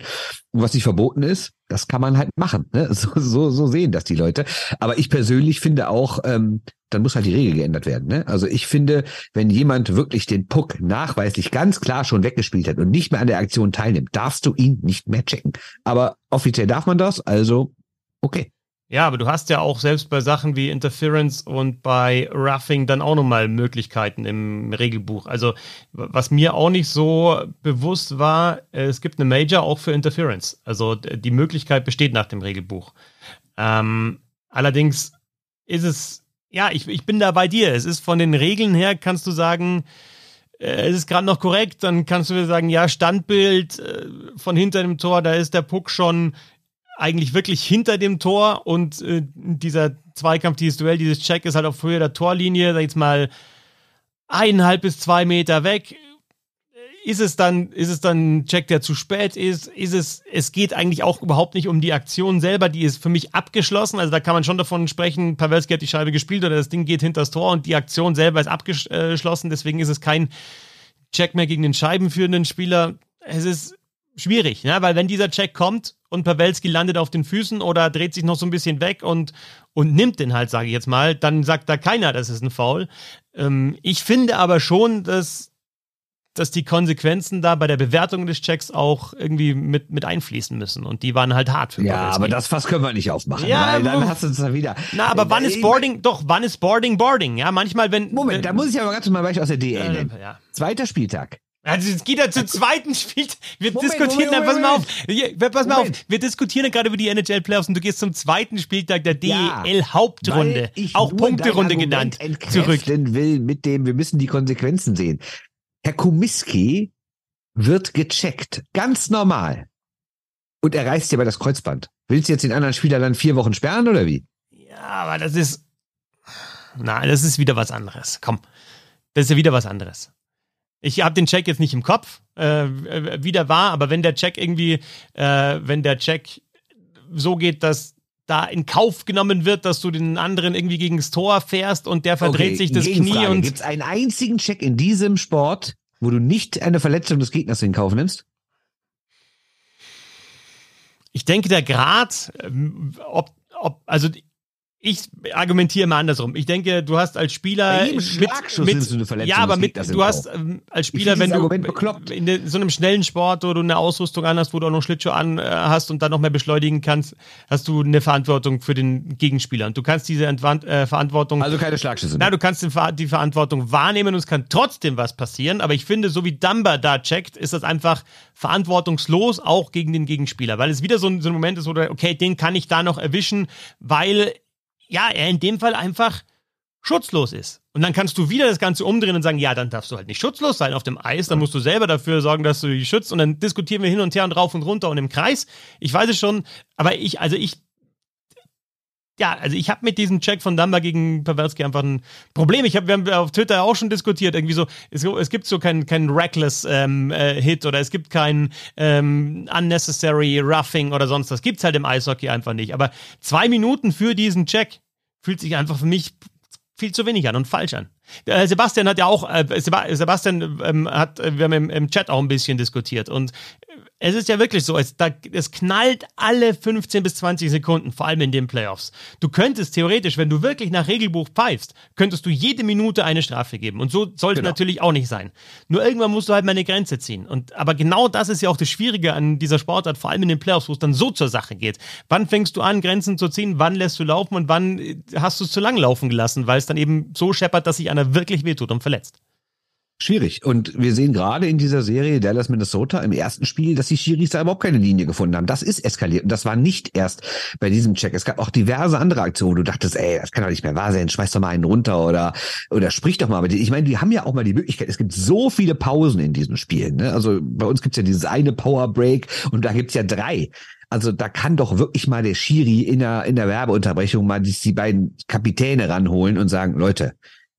Und was nicht verboten ist, das kann man halt machen. Ne? So, so, so sehen das die Leute. Aber ich persönlich finde auch, ähm, dann muss halt die Regel geändert werden. Ne? Also ich finde, wenn jemand wirklich den Puck nachweislich ganz klar schon weggespielt hat und nicht mehr an der Aktion teilnimmt, darfst du ihn nicht mehr checken. Aber offiziell darf man das, also okay. Ja, aber du hast ja auch selbst bei Sachen wie Interference und bei Roughing dann auch nochmal Möglichkeiten im Regelbuch. Also, was mir auch nicht so bewusst war, es gibt eine Major auch für Interference. Also, die Möglichkeit besteht nach dem Regelbuch. Ähm, allerdings ist es, ja, ich, ich bin da bei dir. Es ist von den Regeln her, kannst du sagen, äh, es ist gerade noch korrekt, dann kannst du sagen, ja, Standbild äh, von hinter dem Tor, da ist der Puck schon eigentlich wirklich hinter dem Tor und äh, dieser Zweikampf, dieses Duell, dieses Check ist halt auf Höhe der Torlinie, sag jetzt mal eineinhalb bis zwei Meter weg. Ist es dann, ist es dann ein Check, der zu spät ist? Ist es, es geht eigentlich auch überhaupt nicht um die Aktion selber, die ist für mich abgeschlossen. Also da kann man schon davon sprechen, Pavelski hat die Scheibe gespielt oder das Ding geht hinter das Tor und die Aktion selber ist abgeschlossen. Deswegen ist es kein Check mehr gegen den scheibenführenden Spieler. Es ist schwierig, ne? weil wenn dieser Check kommt und Pawelski landet auf den Füßen oder dreht sich noch so ein bisschen weg und, und nimmt den halt, sage ich jetzt mal, dann sagt da keiner, das ist ein Foul. Ähm, ich finde aber schon, dass, dass die Konsequenzen da bei der Bewertung des Checks auch irgendwie mit, mit einfließen müssen. Und die waren halt hart für Ja, Pawelski. aber das Fass können wir nicht aufmachen, ja, weil dann hast du es da wieder. Na, aber wann ist Boarding, doch, wann ist Boarding Boarding? Ja, manchmal, wenn. Moment, wenn, da muss ich aber ganz mal ein Beispiel aus der DL nennen. Ja. Zweiter Spieltag. Also jetzt geht er zum zweiten Spiel. Wir Moment, diskutieren Moment, Moment, pass mal auf. Pass mal auf. Wir diskutieren gerade über die NHL Playoffs und du gehst zum zweiten Spieltag der DEL Hauptrunde, ja, auch Punkterunde genannt, zurück. will mit dem, wir müssen die Konsequenzen sehen. Herr Kumiski wird gecheckt, ganz normal. Und er reißt dir bei das Kreuzband. Willst du jetzt den anderen Spieler dann vier Wochen sperren oder wie? Ja, aber das ist, nein, das ist wieder was anderes. Komm, das ist ja wieder was anderes. Ich habe den Check jetzt nicht im Kopf, äh, wie der war, aber wenn der Check irgendwie, äh, wenn der Check so geht, dass da in Kauf genommen wird, dass du den anderen irgendwie gegen das Tor fährst und der verdreht okay, sich das Knie und. Gibt es einen einzigen Check in diesem Sport, wo du nicht eine Verletzung des Gegners in Kauf nimmst? Ich denke, der Grad, ähm, ob, ob, also ich argumentiere mal andersrum. Ich denke, du hast als Spieler mit, mit ja, aber mit du hast ähm, als Spieler, wenn du in de, so einem schnellen Sport, wo du eine Ausrüstung an hast, wo du auch noch Schlittschuh an äh, hast und dann noch mehr beschleunigen kannst, hast du eine Verantwortung für den Gegenspieler und du kannst diese Entwand, äh, Verantwortung also keine Schlagschüsse. Na, du kannst die Verantwortung wahrnehmen und es kann trotzdem was passieren. Aber ich finde, so wie Dumber da checkt, ist das einfach verantwortungslos auch gegen den Gegenspieler, weil es wieder so ein, so ein Moment ist, wo du okay, den kann ich da noch erwischen, weil ja, er in dem Fall einfach schutzlos ist. Und dann kannst du wieder das Ganze umdrehen und sagen, ja, dann darfst du halt nicht schutzlos sein auf dem Eis, dann musst du selber dafür sorgen, dass du dich schützt und dann diskutieren wir hin und her und rauf und runter und im Kreis. Ich weiß es schon, aber ich, also ich, ja, also ich habe mit diesem Check von Dumba gegen Pavelski einfach ein Problem. Ich habe, wir haben auf Twitter auch schon diskutiert, irgendwie so, es, es gibt so keinen kein reckless ähm, äh, Hit oder es gibt kein ähm, unnecessary roughing oder sonst was. Gibt's halt im Eishockey einfach nicht. Aber zwei Minuten für diesen Check fühlt sich einfach für mich viel zu wenig an und falsch an. Äh, Sebastian hat ja auch, äh, Sebastian ähm, hat, äh, wir haben im, im, Chat auch ein bisschen diskutiert und es ist ja wirklich so, es, da, es knallt alle 15 bis 20 Sekunden, vor allem in den Playoffs. Du könntest theoretisch, wenn du wirklich nach Regelbuch pfeifst, könntest du jede Minute eine Strafe geben. Und so sollte genau. natürlich auch nicht sein. Nur irgendwann musst du halt mal eine Grenze ziehen. Und, aber genau das ist ja auch das Schwierige an dieser Sportart, vor allem in den Playoffs, wo es dann so zur Sache geht. Wann fängst du an, Grenzen zu ziehen? Wann lässt du laufen? Und wann hast du es zu lang laufen gelassen, weil es dann eben so scheppert, dass sich einer wirklich wehtut und verletzt? Schwierig. Und wir sehen gerade in dieser Serie Dallas Minnesota im ersten Spiel, dass die Schiris da überhaupt keine Linie gefunden haben. Das ist eskaliert. Und das war nicht erst bei diesem Check. Es gab auch diverse andere Aktionen. Du dachtest, ey, das kann doch nicht mehr wahr sein. Schmeiß doch mal einen runter oder, oder sprich doch mal mit denen. Ich meine, die haben ja auch mal die Möglichkeit. Es gibt so viele Pausen in diesen Spielen. Ne? Also bei uns gibt's ja dieses eine Power Break und da gibt's ja drei. Also da kann doch wirklich mal der Schiri in der, in der Werbeunterbrechung mal die, die beiden Kapitäne ranholen und sagen, Leute,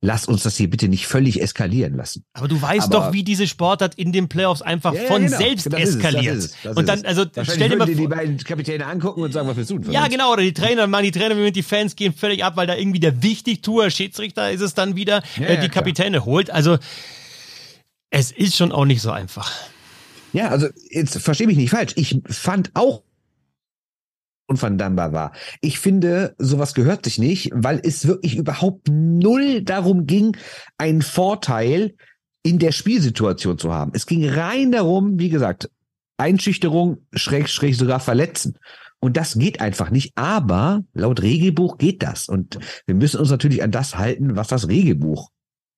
lass uns das hier bitte nicht völlig eskalieren lassen. Aber du weißt Aber, doch, wie diese Sportart in den Playoffs einfach ja, von genau. selbst das eskaliert. Es, das ist und dann, also stell dir mal vor, die beiden Kapitäne angucken und sagen, was wir tun. Ja, uns. genau, oder die Trainer, man, die Trainer, die Fans gehen völlig ab, weil da irgendwie der Wichtigtour, Schiedsrichter ist es dann wieder, ja, äh, die ja, Kapitäne holt. Also es ist schon auch nicht so einfach. Ja, also jetzt verstehe mich nicht falsch. Ich fand auch unverdambar war. Ich finde, sowas gehört sich nicht, weil es wirklich überhaupt null darum ging, einen Vorteil in der Spielsituation zu haben. Es ging rein darum, wie gesagt, Einschüchterung, schräg, schräg sogar verletzen. Und das geht einfach nicht. Aber laut Regelbuch geht das. Und wir müssen uns natürlich an das halten, was das Regelbuch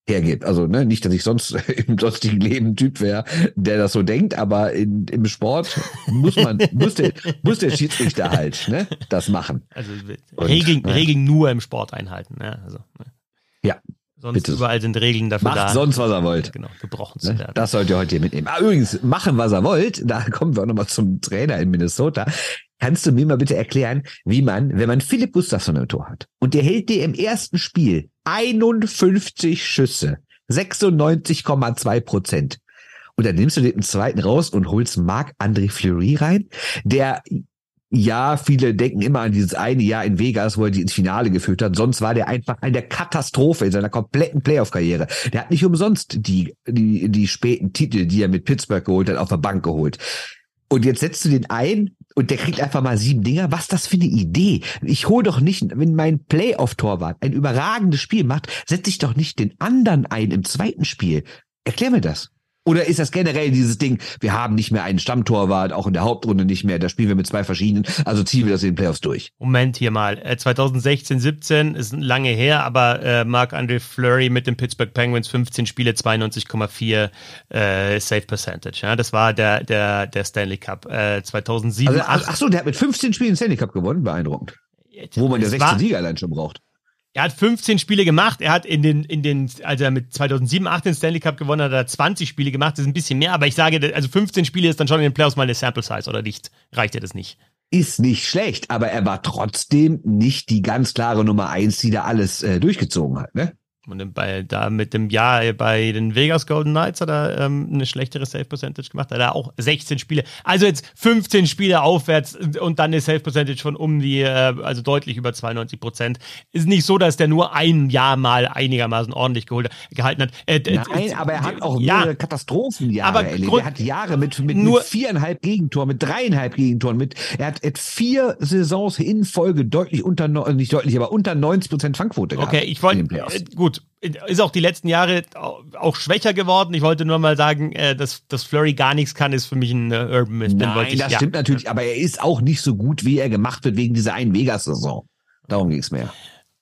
hergibt. Also ne, nicht, dass ich sonst im sonstigen Leben Typ wäre, der das so denkt, aber in, im Sport muss man muss der, muss der Schiedsrichter halt ne, das machen. Also Regeln, Und, Regeln nur im Sport einhalten. Ne? Also, ne. Sonst Bitte. überall sind Regeln dafür Macht da. sonst, was er wollt. Genau, gebrochen zu ne? werden. Das sollt ihr heute hier mitnehmen. Ah, übrigens, machen, was er wollt. Da kommen wir auch nochmal zum Trainer in Minnesota. Kannst du mir mal bitte erklären, wie man, wenn man Philipp Gustafsson im Tor hat und der hält dir im ersten Spiel 51 Schüsse, 96,2 Prozent. Und dann nimmst du den zweiten raus und holst Marc-André Fleury rein, der ja, viele denken immer an dieses eine Jahr in Vegas, wo er die ins Finale geführt hat. Sonst war der einfach eine Katastrophe in seiner kompletten Playoff-Karriere. Der hat nicht umsonst die, die, die späten Titel, die er mit Pittsburgh geholt hat, auf der Bank geholt. Und jetzt setzt du den ein und der kriegt einfach mal sieben Dinger. Was das für eine Idee? Ich hole doch nicht, wenn mein Playoff-Torwart ein überragendes Spiel macht, setze ich doch nicht den anderen ein im zweiten Spiel. Erklär mir das. Oder ist das generell dieses Ding, wir haben nicht mehr einen Stammtorwart, auch in der Hauptrunde nicht mehr, da spielen wir mit zwei verschiedenen, also ziehen wir das in den Playoffs durch. Moment hier mal, 2016, äh, 17 ist lange her, aber äh, Marc-André Fleury mit den Pittsburgh Penguins 15 Spiele, 92,4 äh, Save Percentage. Ja? Das war der, der, der Stanley Cup. Äh, 2007. Also, ach, ach so, der hat mit 15 Spielen den Stanley Cup gewonnen, beeindruckend. Wo man ja 16 Sieger allein schon braucht. Er hat 15 Spiele gemacht. Er hat in den, in den, als er mit 2007, 8 den Stanley Cup gewonnen hat, hat er 20 Spiele gemacht. Das ist ein bisschen mehr, aber ich sage, also 15 Spiele ist dann schon in den Playoffs mal eine Sample Size, oder nicht? Reicht dir das nicht? Ist nicht schlecht, aber er war trotzdem nicht die ganz klare Nummer eins, die da alles äh, durchgezogen hat, ne? Und bei, da mit dem Jahr bei den Vegas Golden Knights hat er ähm, eine schlechtere Save Percentage gemacht. Hat er auch 16 Spiele. Also jetzt 15 Spiele aufwärts und dann eine Save Percentage von um die, äh, also deutlich über 92 Prozent. Ist nicht so, dass der nur ein Jahr mal einigermaßen ordentlich geholt, gehalten hat. Äh, Nein, aber er hat auch ja, Katastrophenjahre aber erlebt. Er hat Jahre mit, mit, nur, mit viereinhalb Gegentoren, mit dreieinhalb Gegentoren, mit, er hat, hat vier Saisons in Folge deutlich unter, nicht deutlich, aber unter 90 Prozent Fangquote gehabt. Okay, ich wollte, äh, gut, ist auch die letzten Jahre auch schwächer geworden. Ich wollte nur mal sagen, äh, dass, dass Flurry gar nichts kann, ist für mich ein äh, Urban Myth. Nein, ich, das ja. stimmt natürlich, aber er ist auch nicht so gut, wie er gemacht wird wegen dieser einen Vegas-Saison. Darum ging es mehr.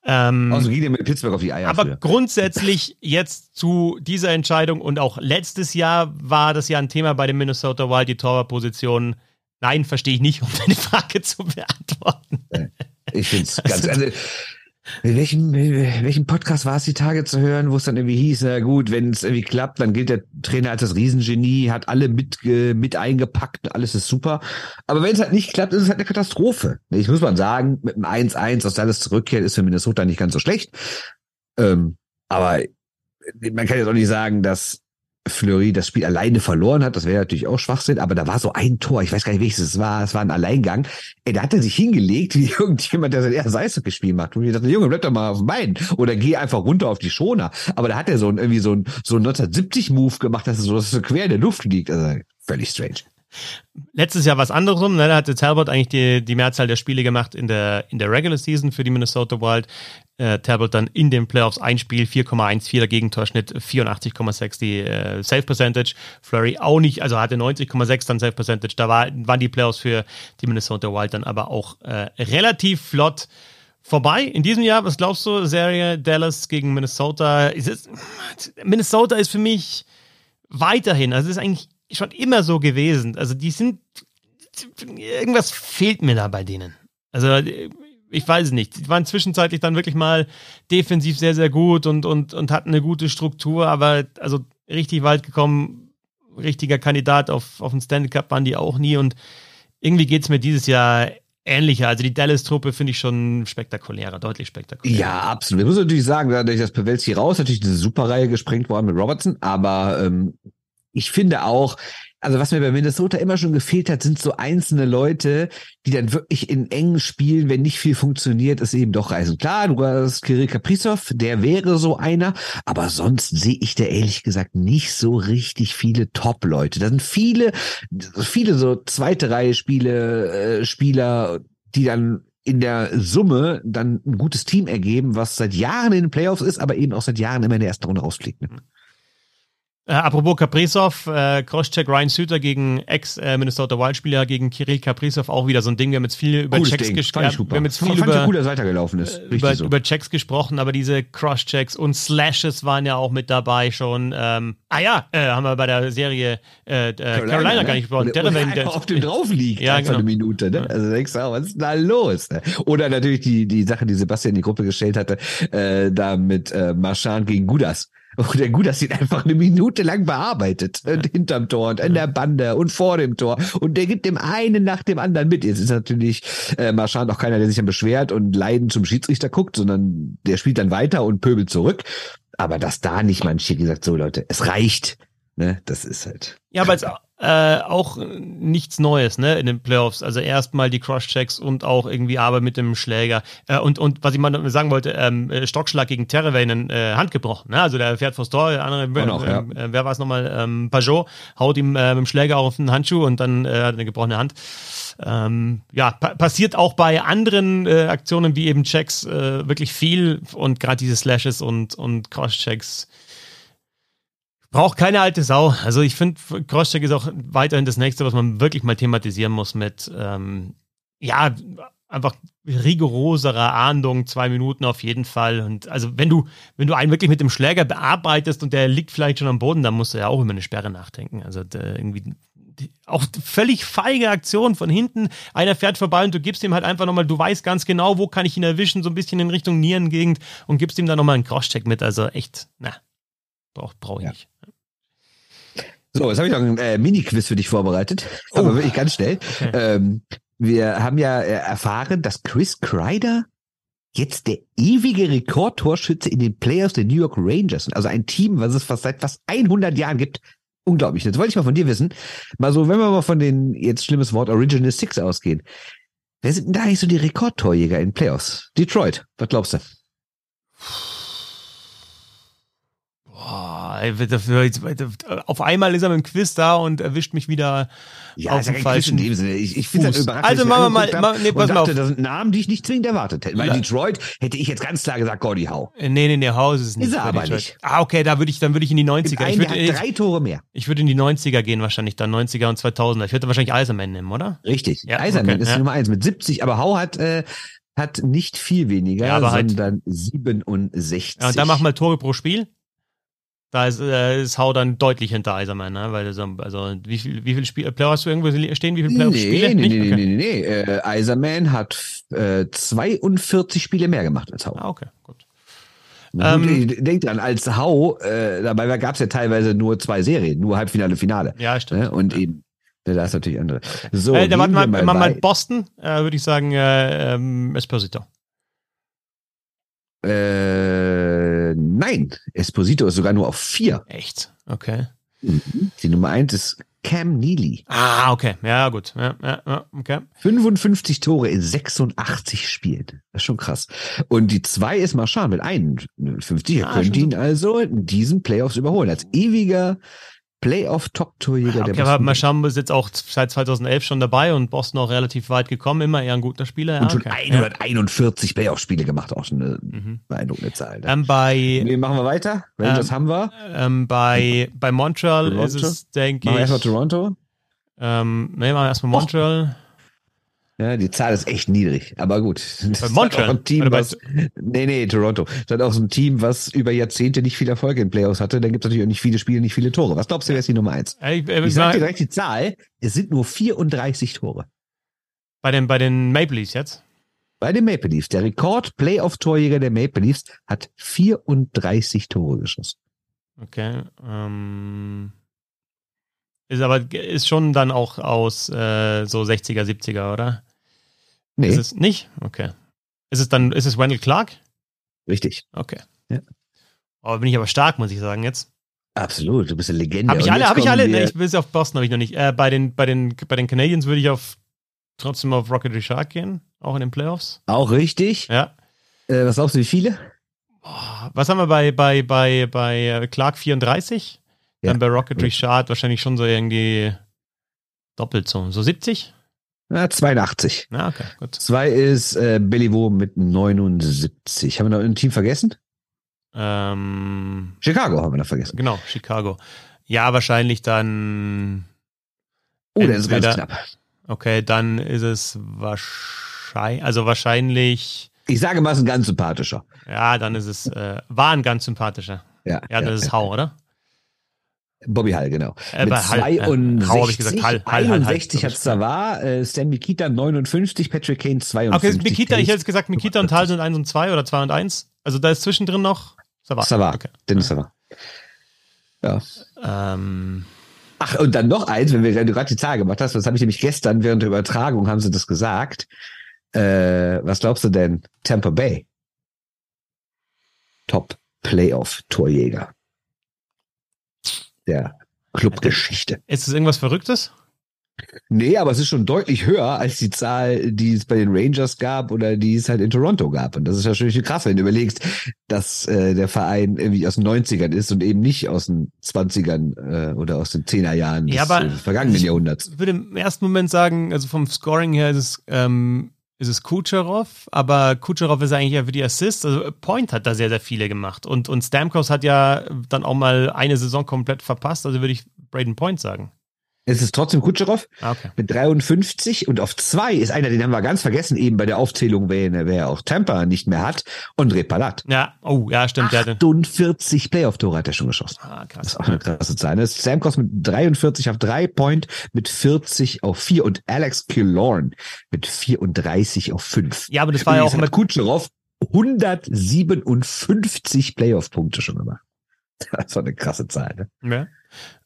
Ähm, also ging er mit Pittsburgh auf die Eier. Aber für. grundsätzlich jetzt zu dieser Entscheidung und auch letztes Jahr war das ja ein Thema bei den Minnesota Wild, die Torwartposition. Nein, verstehe ich nicht, um deine Frage zu beantworten. Ich finde es ganz, also, In welchem, welchem Podcast war es die Tage zu hören, wo es dann irgendwie hieß, na gut, wenn es irgendwie klappt, dann gilt der Trainer als das Riesengenie, hat alle mit, mit eingepackt, alles ist super. Aber wenn es halt nicht klappt, ist es halt eine Katastrophe. Ich muss mal sagen, mit einem 1-1 aus Dallas zurückkehrt, ist für Minnesota nicht ganz so schlecht. Ähm, aber man kann jetzt auch nicht sagen, dass Fleury das Spiel alleine verloren hat, das wäre natürlich auch Schwachsinn, aber da war so ein Tor, ich weiß gar nicht, welches es war, es war ein Alleingang. Ey, da hat er sich hingelegt, wie irgendjemand, der sein erstes Eishockey-Spiel macht. Und ich dachte, Junge, bleib doch mal auf dem Bein oder geh einfach runter auf die Schoner. Aber da hat er so ein, irgendwie so ein, so ein 1970-Move gemacht, dass er so, dass er so quer in der Luft liegt. Also völlig strange. Letztes Jahr was anderes ne? da hatte Talbot eigentlich die, die Mehrzahl der Spiele gemacht in der, in der Regular Season für die Minnesota Wild. Äh, Talbot dann in den Playoffs ein Spiel, 4,14 der Gegentorschnitt, 84,6 die äh, Save Percentage. Flurry auch nicht, also hatte 90,6 dann Save Percentage. Da war, waren die Playoffs für die Minnesota Wild dann aber auch äh, relativ flott vorbei. In diesem Jahr, was glaubst du, Serie Dallas gegen Minnesota? Ist es, Minnesota ist für mich weiterhin, also es ist eigentlich schon immer so gewesen. Also die sind, irgendwas fehlt mir da bei denen. Also ich weiß nicht. Die waren zwischenzeitlich dann wirklich mal defensiv sehr, sehr gut und, und, und hatten eine gute Struktur, aber also richtig weit gekommen, richtiger Kandidat auf, auf den Stanley Cup waren die auch nie und irgendwie geht es mir dieses Jahr ähnlicher. Also die Dallas-Truppe finde ich schon spektakulärer, deutlich spektakulärer. Ja, absolut. Ich muss natürlich sagen, dadurch, dass Pavelski raus, natürlich diese Superreihe gesprengt worden mit Robertson, aber ähm, ich finde auch, also was mir bei Minnesota immer schon gefehlt hat, sind so einzelne Leute, die dann wirklich in engen Spielen, wenn nicht viel funktioniert, es eben doch reißen. Klar, du hast Kirill Kaprizov, der wäre so einer, aber sonst sehe ich da ehrlich gesagt nicht so richtig viele Top-Leute. Da sind viele, viele so zweite Reihe Spiele, äh, Spieler, die dann in der Summe dann ein gutes Team ergeben, was seit Jahren in den Playoffs ist, aber eben auch seit Jahren immer in der ersten Runde rausfliegt. Ne? Äh, apropos Kaprizov, äh, Crosscheck Ryan Suter gegen Ex-Minnesota Wild-Spieler gegen Kirill Kaprizov auch wieder so ein Ding. Wir haben jetzt viel über Checks gesprochen. Wir haben jetzt viel Fand über, gut, dass weitergelaufen ist. Äh, über, so. über Checks gesprochen, aber diese Crosschecks und Slashes waren ja auch mit dabei schon. Ähm, ah ja, äh, haben wir bei der Serie äh, äh Carolina, Carolina ne? gar nicht gesprochen. Der, auf dem drauf liegt, ja, genau. eine Minute. Ne? Also denkst du, was ist da los? Ne? Oder natürlich die, die Sache, die Sebastian in die Gruppe gestellt hatte, äh, da mit äh, Marchand gegen Gudas und der Gut, dass ihn einfach eine Minute lang bearbeitet. Ja. Hinterm Tor und in der Bande und vor dem Tor. Und der gibt dem einen nach dem anderen mit. Jetzt ist natürlich äh, Marchand auch keiner, der sich dann beschwert und leiden zum Schiedsrichter guckt, sondern der spielt dann weiter und pöbelt zurück. Aber dass da nicht manche gesagt, so Leute, es reicht. Ne, das ist halt. Ja, aber jetzt äh, auch nichts Neues, ne, in den Playoffs. Also erstmal die Cross-Checks und auch irgendwie Arbeit mit dem Schläger. Äh, und, und was ich mal sagen wollte, ähm, äh, Stockschlag gegen Terreveinen äh, Hand gebrochen. Ne? Also der fährt vors Tor, der andere, noch, ja. äh, wer war es nochmal, ähm, Pajot, haut ihm äh, mit dem Schläger auf den Handschuh und dann äh, hat eine gebrochene Hand. Ähm, ja, pa passiert auch bei anderen äh, Aktionen wie eben Checks äh, wirklich viel und gerade diese Slashes und, und Cross-Checks Braucht keine alte Sau. Also ich finde, Crosscheck ist auch weiterhin das nächste, was man wirklich mal thematisieren muss mit, ähm, ja, einfach rigoroserer Ahndung, zwei Minuten auf jeden Fall. Und also wenn du, wenn du einen wirklich mit dem Schläger bearbeitest und der liegt vielleicht schon am Boden, dann musst du ja auch über eine Sperre nachdenken. Also irgendwie auch völlig feige Aktion von hinten. Einer fährt vorbei und du gibst ihm halt einfach nochmal, du weißt ganz genau, wo kann ich ihn erwischen, so ein bisschen in Richtung Nierengegend und gibst ihm dann nochmal einen Crosscheck mit. Also echt, na, brauche brauch ich ja. nicht. So, jetzt habe ich noch ein äh, Mini-Quiz für dich vorbereitet, oh. aber wirklich ganz schnell. Okay. Ähm, wir haben ja äh, erfahren, dass Chris Kreider jetzt der ewige Rekordtorschütze in den Playoffs der New York Rangers, also ein Team, was es fast seit fast 100 Jahren gibt. Unglaublich. Jetzt wollte ich mal von dir wissen, mal so, wenn wir mal von den, jetzt schlimmes Wort, Original Six ausgehen. Wer sind denn da eigentlich so die Rekordtorjäger in Playoffs? Detroit, was glaubst du? Auf einmal ist er mit dem Quiz da und erwischt mich wieder ja, auf dem falschen in dem Sinne. Ich, ich finde das überraschend. Also machen wir mal, mal nee, pass mal auf. Das sind Namen, die ich nicht zwingend erwartet hätte. Bei ja. Detroit hätte ich jetzt ganz klar gesagt Gordie Howe. Äh, nee, nee, nee, Howe ist es nicht. Ist er aber Detroit. nicht. Ah, okay, da würde ich, dann würde ich in die 90er. Einen, ich würde, drei Tore mehr. Ich würde in die 90er gehen wahrscheinlich, dann 90er und 2000er. Ich würde wahrscheinlich Eiserman nehmen, oder? Richtig. Ja, Eiserman okay, ist ja. Nummer eins mit 70, aber Howe hat, äh, hat nicht viel weniger, ja, sondern halt, 67. Ja, und dann mach mal Tore pro Spiel. Da ist, äh, ist Hau dann deutlich hinter Eiserman, ne? Weil so, also wie viel, wie viel Spiel, Player hast du irgendwo stehen? Wie viele Playoff-Spiele? Nee, nee, nee, nee, nee, nee. Äh, Eiserman hat äh, 42 Spiele mehr gemacht als Hau. Ah, okay, gut. Ähm, Denkt dran, als Hau, äh, dabei gab es ja teilweise nur zwei Serien, nur Halbfinale, Finale. Ja, stimmt. Ne? Und ja. eben, da ist natürlich andere. So, äh, da warten wir mal, mal, mal Boston, äh, würde ich sagen, äh, ähm, Esposito. Äh, nein, Esposito ist sogar nur auf vier. Echt? Okay. Die Nummer eins ist Cam Neely. Ah, okay. Ja, gut. Ja, ja, okay. 55 Tore in 86 Spielen. Das ist schon krass. Und die zwei ist Marchand mit 51. Er Ah, könnte ihn also in diesen Playoffs überholen. Als ewiger Playoff-Top-Torjäger Okay, der aber Boston Marchand ist jetzt auch seit 2011 schon dabei und Boston auch relativ weit gekommen. Immer eher ein guter Spieler. Ja, Und schon okay. 141 Playoff-Spiele gemacht. Auch schon eine Mhm. beeindruckende Zahl. Ja. Ähm, bei Nee, machen wir weiter. Rangers Ähm, haben wir. ähm, bei, bei Montreal Toronto? ist es, denke Machen wir ich. erstmal Toronto. Ähm, nee, machen wir erstmal Montreal. Ja, die Zahl ist echt niedrig, aber gut. Das Bei ist Montreal? Auch ein Team, was, nee, nee, Toronto. Das hat auch so ein Team, was über Jahrzehnte nicht viel Erfolg in Playoffs hatte. Dann gibt es natürlich auch nicht viele Spiele, nicht viele Tore. Was glaubst du, wer ist die Nummer eins? Äh, ich, äh, Ich sag dir direkt die Zahl. Es sind nur 34 Tore. bei, den, bei den Maple Leafs jetzt. Bei den Maple Leafs. Der Rekord-Playoff-Torjäger der Maple Leafs hat 34 Tore geschossen. Okay. Ähm, ist aber ist schon dann auch aus äh, so 60er, 70er, oder? Nee, Ist es nicht? Okay. Ist es dann, ist es Wendell Clark? richtig. Okay. Ja. Oh, bin ich aber stark, muss ich sagen jetzt. Absolut. Du bist eine Legende. Habe ich alle, habe ich alle? Nee, ich bis auf Boston habe ich noch nicht. Äh, bei den, bei den, bei den Canadiens würde ich auf trotzdem auf Rocket Richard gehen, auch in den Playoffs. Auch richtig. Ja. Äh, was glaubst du, wie viele? Oh, was haben wir bei, bei, bei, bei äh, Clark 34? Ja. Dann bei Rocket Ja. Richard wahrscheinlich schon so irgendwie doppelt so. So 70? Na, 82. Na, okay, gut. Zwei ist äh, Beliveau mit 79. Haben wir noch ein Team vergessen? Ähm, Chicago haben wir noch vergessen. genau, Chicago. Ja, wahrscheinlich dann. Oh, der ist ganz Entweder- knapp. Okay, dann ist es wahrscheinlich, also wahrscheinlich, Ich sage mal, es ist ein ganz sympathischer. ja, dann ist es, äh, war ein ganz sympathischer. Ja, Ja, das ist Hau, oder? Bobby Hall, genau. Äh, Mit Hall, äh, 62, Hau hab ich gesagt, Hall, Hall, Hall, Hall. 61 hat Savar, äh, Stan Mikita 59, Patrick Kane 52. Okay, Mikita, ich hätte gesagt, Mikita und Tal sind 1 und 2 oder 2 und 1. Also da ist zwischendrin noch Savar. Savar, Okay. Dennis Savar. Ja. Ähm, Ach, und dann noch eins, wenn wir wenn du gerade die Zahl gemacht hast, das habe ich nämlich gestern während der Übertragung, haben sie das gesagt. Äh, was glaubst du denn? Tampa Bay. Top Playoff-Torjäger. Der Clubgeschichte. ist es irgendwas Verrücktes? Nee, aber es ist schon deutlich höher als die Zahl, die es bei den Rangers gab oder die es halt in Toronto gab. Und das ist natürlich krass, wenn du überlegst, dass äh, der Verein irgendwie aus den 90ern ist und eben nicht aus den 20ern äh, oder aus den 10er Jahren des Ja, aber äh, vergangenen Jahrhunderts. Ich würde im ersten Moment sagen, also vom Scoring her ist es, ähm, ist es Kucherov, aber Kucherov ist eigentlich ja für die Assists. Also Point hat da sehr, sehr viele gemacht. Und, und Stamkos hat ja dann auch mal eine Saison komplett verpasst. Also würde ich Braden Point sagen. Es ist trotzdem Kutscherow Ah, okay. mit 53 und auf zwei ist einer, den haben wir ganz vergessen, eben bei der Aufzählung, wer, wer auch Tampa nicht mehr hat, André Palat. Ja, oh, ja, stimmt. Der hatte, 48 Playoff-Tore hat er schon geschossen. ah, Das krass. ist auch eine krasse Zahl. ne? Samkos mit 43 auf 3, Point mit 40 auf 4 und Alex Killorn mit 34 auf 5. Ja, aber das war ja auch mit, Kutscherow 157 Playoff-Punkte schon gemacht. Das war eine krasse Zahl. Ne? Ja.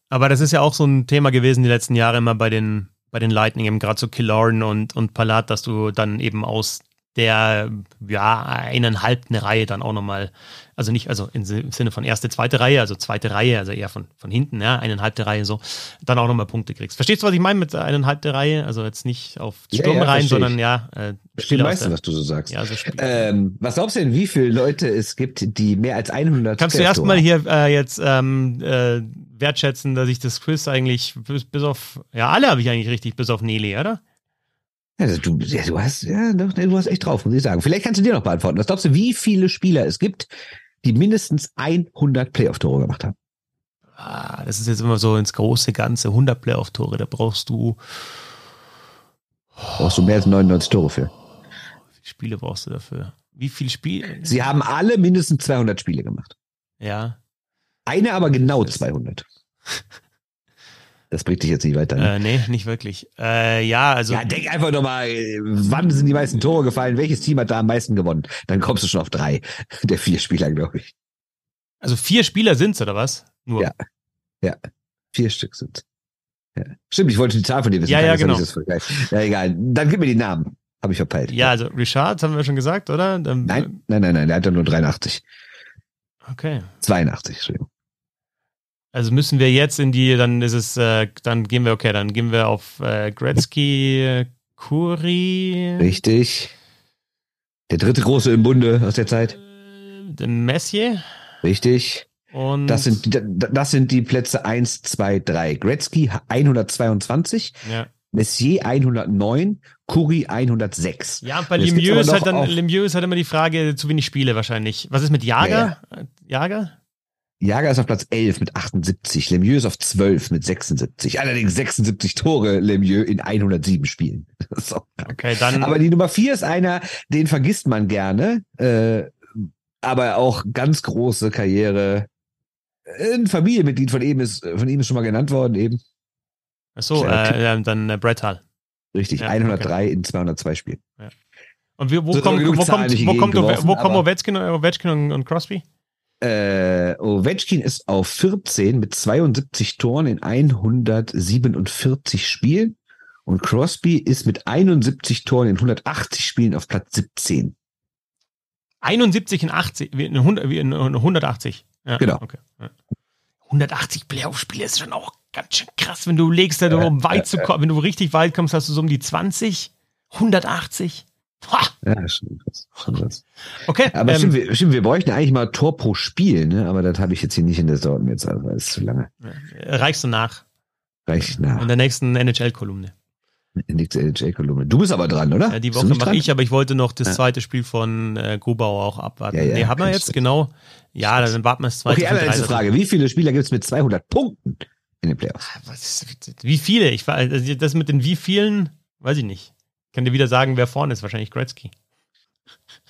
Aber das ist ja auch so ein Thema gewesen die letzten Jahre immer bei den, bei den Lightning, eben gerade so Killorn und, und Palat, dass du dann eben aus der, ja, eineinhalbten Reihe dann auch nochmal, also nicht, also im Sinne von erste, zweite Reihe, also zweite Reihe, also eher von, von hinten, ja, eineinhalbte Reihe so, dann auch nochmal Punkte kriegst. Verstehst du, was ich meine mit eineinhalbte Reihe? Also jetzt nicht auf Ja, Sturm ja, rein, versteh sondern ja, äh, Spieler meistens, der- was du so sagst. ja, so. Ähm, was glaubst du denn, wie viele Leute es gibt, die mehr als 100 Kannst du erstmal hier äh, jetzt ähm, äh, wertschätzen, dass ich das Quiz eigentlich bis, bis auf, ja, alle habe ich eigentlich richtig, bis auf Nelly, oder? Also du, ja, du hast, ja, doch, du hast echt drauf, muss ich sagen. Vielleicht kannst du dir noch beantworten. Was glaubst du, wie viele Spieler es gibt, die mindestens 100 Playoff-Tore gemacht haben? Ah, das ist jetzt immer so ins große Ganze, 100 Playoff-Tore, da brauchst du, Brauchst du mehr als 99 Tore für. wie viele Spiele brauchst du dafür? Wie viele Spiele? Sie haben alle mindestens 200 Spiele gemacht. Ja. Eine aber genau 200. Das bringt dich jetzt nicht weiter. Ne? Äh, nee, nicht wirklich. Äh, ja, also. Ja, denk einfach doch mal, wann sind die meisten Tore gefallen? Welches Team hat da am meisten gewonnen? Dann kommst du schon auf drei der vier Spieler, glaube ich. Also vier Spieler sind's, oder was? Nur. Ja. Ja. Vier Stück sind. Ja. Stimmt, ich wollte die Zahl von dir wissen. Ja, ja, genau. Ja, egal. Dann gib mir die Namen. Habe ich verpeilt. Ja, also Richard haben wir schon gesagt, oder? Dann, nein, nein, nein, nein, der hat doch nur 83. Okay. 82, Entschuldigung. Also müssen wir jetzt in die, dann ist es, äh, dann gehen wir, okay, dann gehen wir auf äh, Gretzky, Kuri. Richtig. Der dritte große im Bunde aus der Zeit. Äh, Messier. Richtig. Und das sind, das sind die Plätze 1, 2, 3. Gretzky 122. Ja. Messier 109, Kuri 106. Ja, bei Lemieux ist, halt dann, Lemieux ist halt immer die Frage, zu wenig Spiele wahrscheinlich. Was ist mit Jager? Ja, ja. Jager? Jager ist auf Platz 11 mit 78, Lemieux ist auf 12 mit 76. Allerdings 76 Tore Lemieux in 107 Spielen. so. Okay, dann. Aber die Nummer 4 ist einer, den vergisst man gerne, äh, aber auch ganz große Karriere. Ein Familienmitglied von ihm ist, von ihm ist schon mal genannt worden eben. Ach so, äh, dann äh, Brett Hall. Richtig, ja, 103 okay. in 202 Spielen. Ja. Und wie, wo, so kommt, wo, kommt, wo, kommt, wo, kommt, wo kommen Ovechkin, Ovechkin und, und Crosby? Äh, Ovechkin ist auf 14 mit 72 Toren in 147 Spielen und Crosby ist mit 71 Toren in 180 Spielen auf Platz 17. 71 in 80, in 180. Ja, genau. Okay. 180 Playoff-Spiele ist schon auch ganz schön krass, wenn du legst, da, um weit zu kommen, wenn du richtig weit kommst, hast du so um die 20, 180. Ha! Ja, schon krass. Schon krass. Okay. Aber ähm, stimmt, wir, stimmt, wir bräuchten eigentlich mal Tor pro Spiel, ne? Aber das habe ich jetzt hier nicht in der Sorten jetzt, also ist zu lange. Reichst du nach? Reicht nach. In der nächsten NHL-Kolumne. In der NHL-Kolumne. Du bist aber dran, oder? Ja, die Woche mache ich, aber ich wollte noch das zweite Spiel von äh, Grubauer auch abwarten. Ja, ja, nee, haben wir jetzt, genau. Ja, dann warten wir das zweite. Okay, allerletzte Frage. Wie viele Spieler gibt es mit 200 Punkten in den Playoffs? Ah, was, wie viele? Ich, also das mit den wie vielen, weiß ich nicht. Kann dir wieder sagen, wer vorne ist. Wahrscheinlich Gretzky.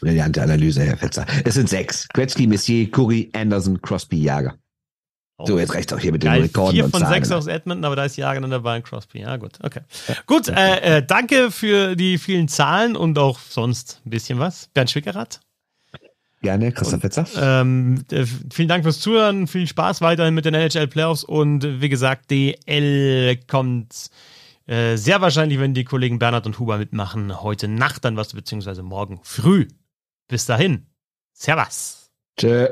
Brillante Analyse, Herr Fetzer. Es sind sechs. Gretzky, Messier, Curry, Anderson, Crosby, Jager. Oh. So, jetzt reicht auch hier mit den Rekorden. Vier von sechs aus Edmonton, aber da ist Jager dann dabei und Crosby. Ja, gut, okay. Ja. Gut, äh, äh, danke für die vielen Zahlen und auch sonst ein bisschen was. Bernd Schwickerath. Gerne, Christoph Fetzer. Ähm, äh, vielen Dank fürs Zuhören. Viel Spaß weiterhin mit den NHL Playoffs und wie gesagt, DL kommt äh, sehr wahrscheinlich, wenn die Kollegen Bernhard und Huber mitmachen, heute Nacht dann was, beziehungsweise morgen früh. Bis dahin. Servus. Tschö.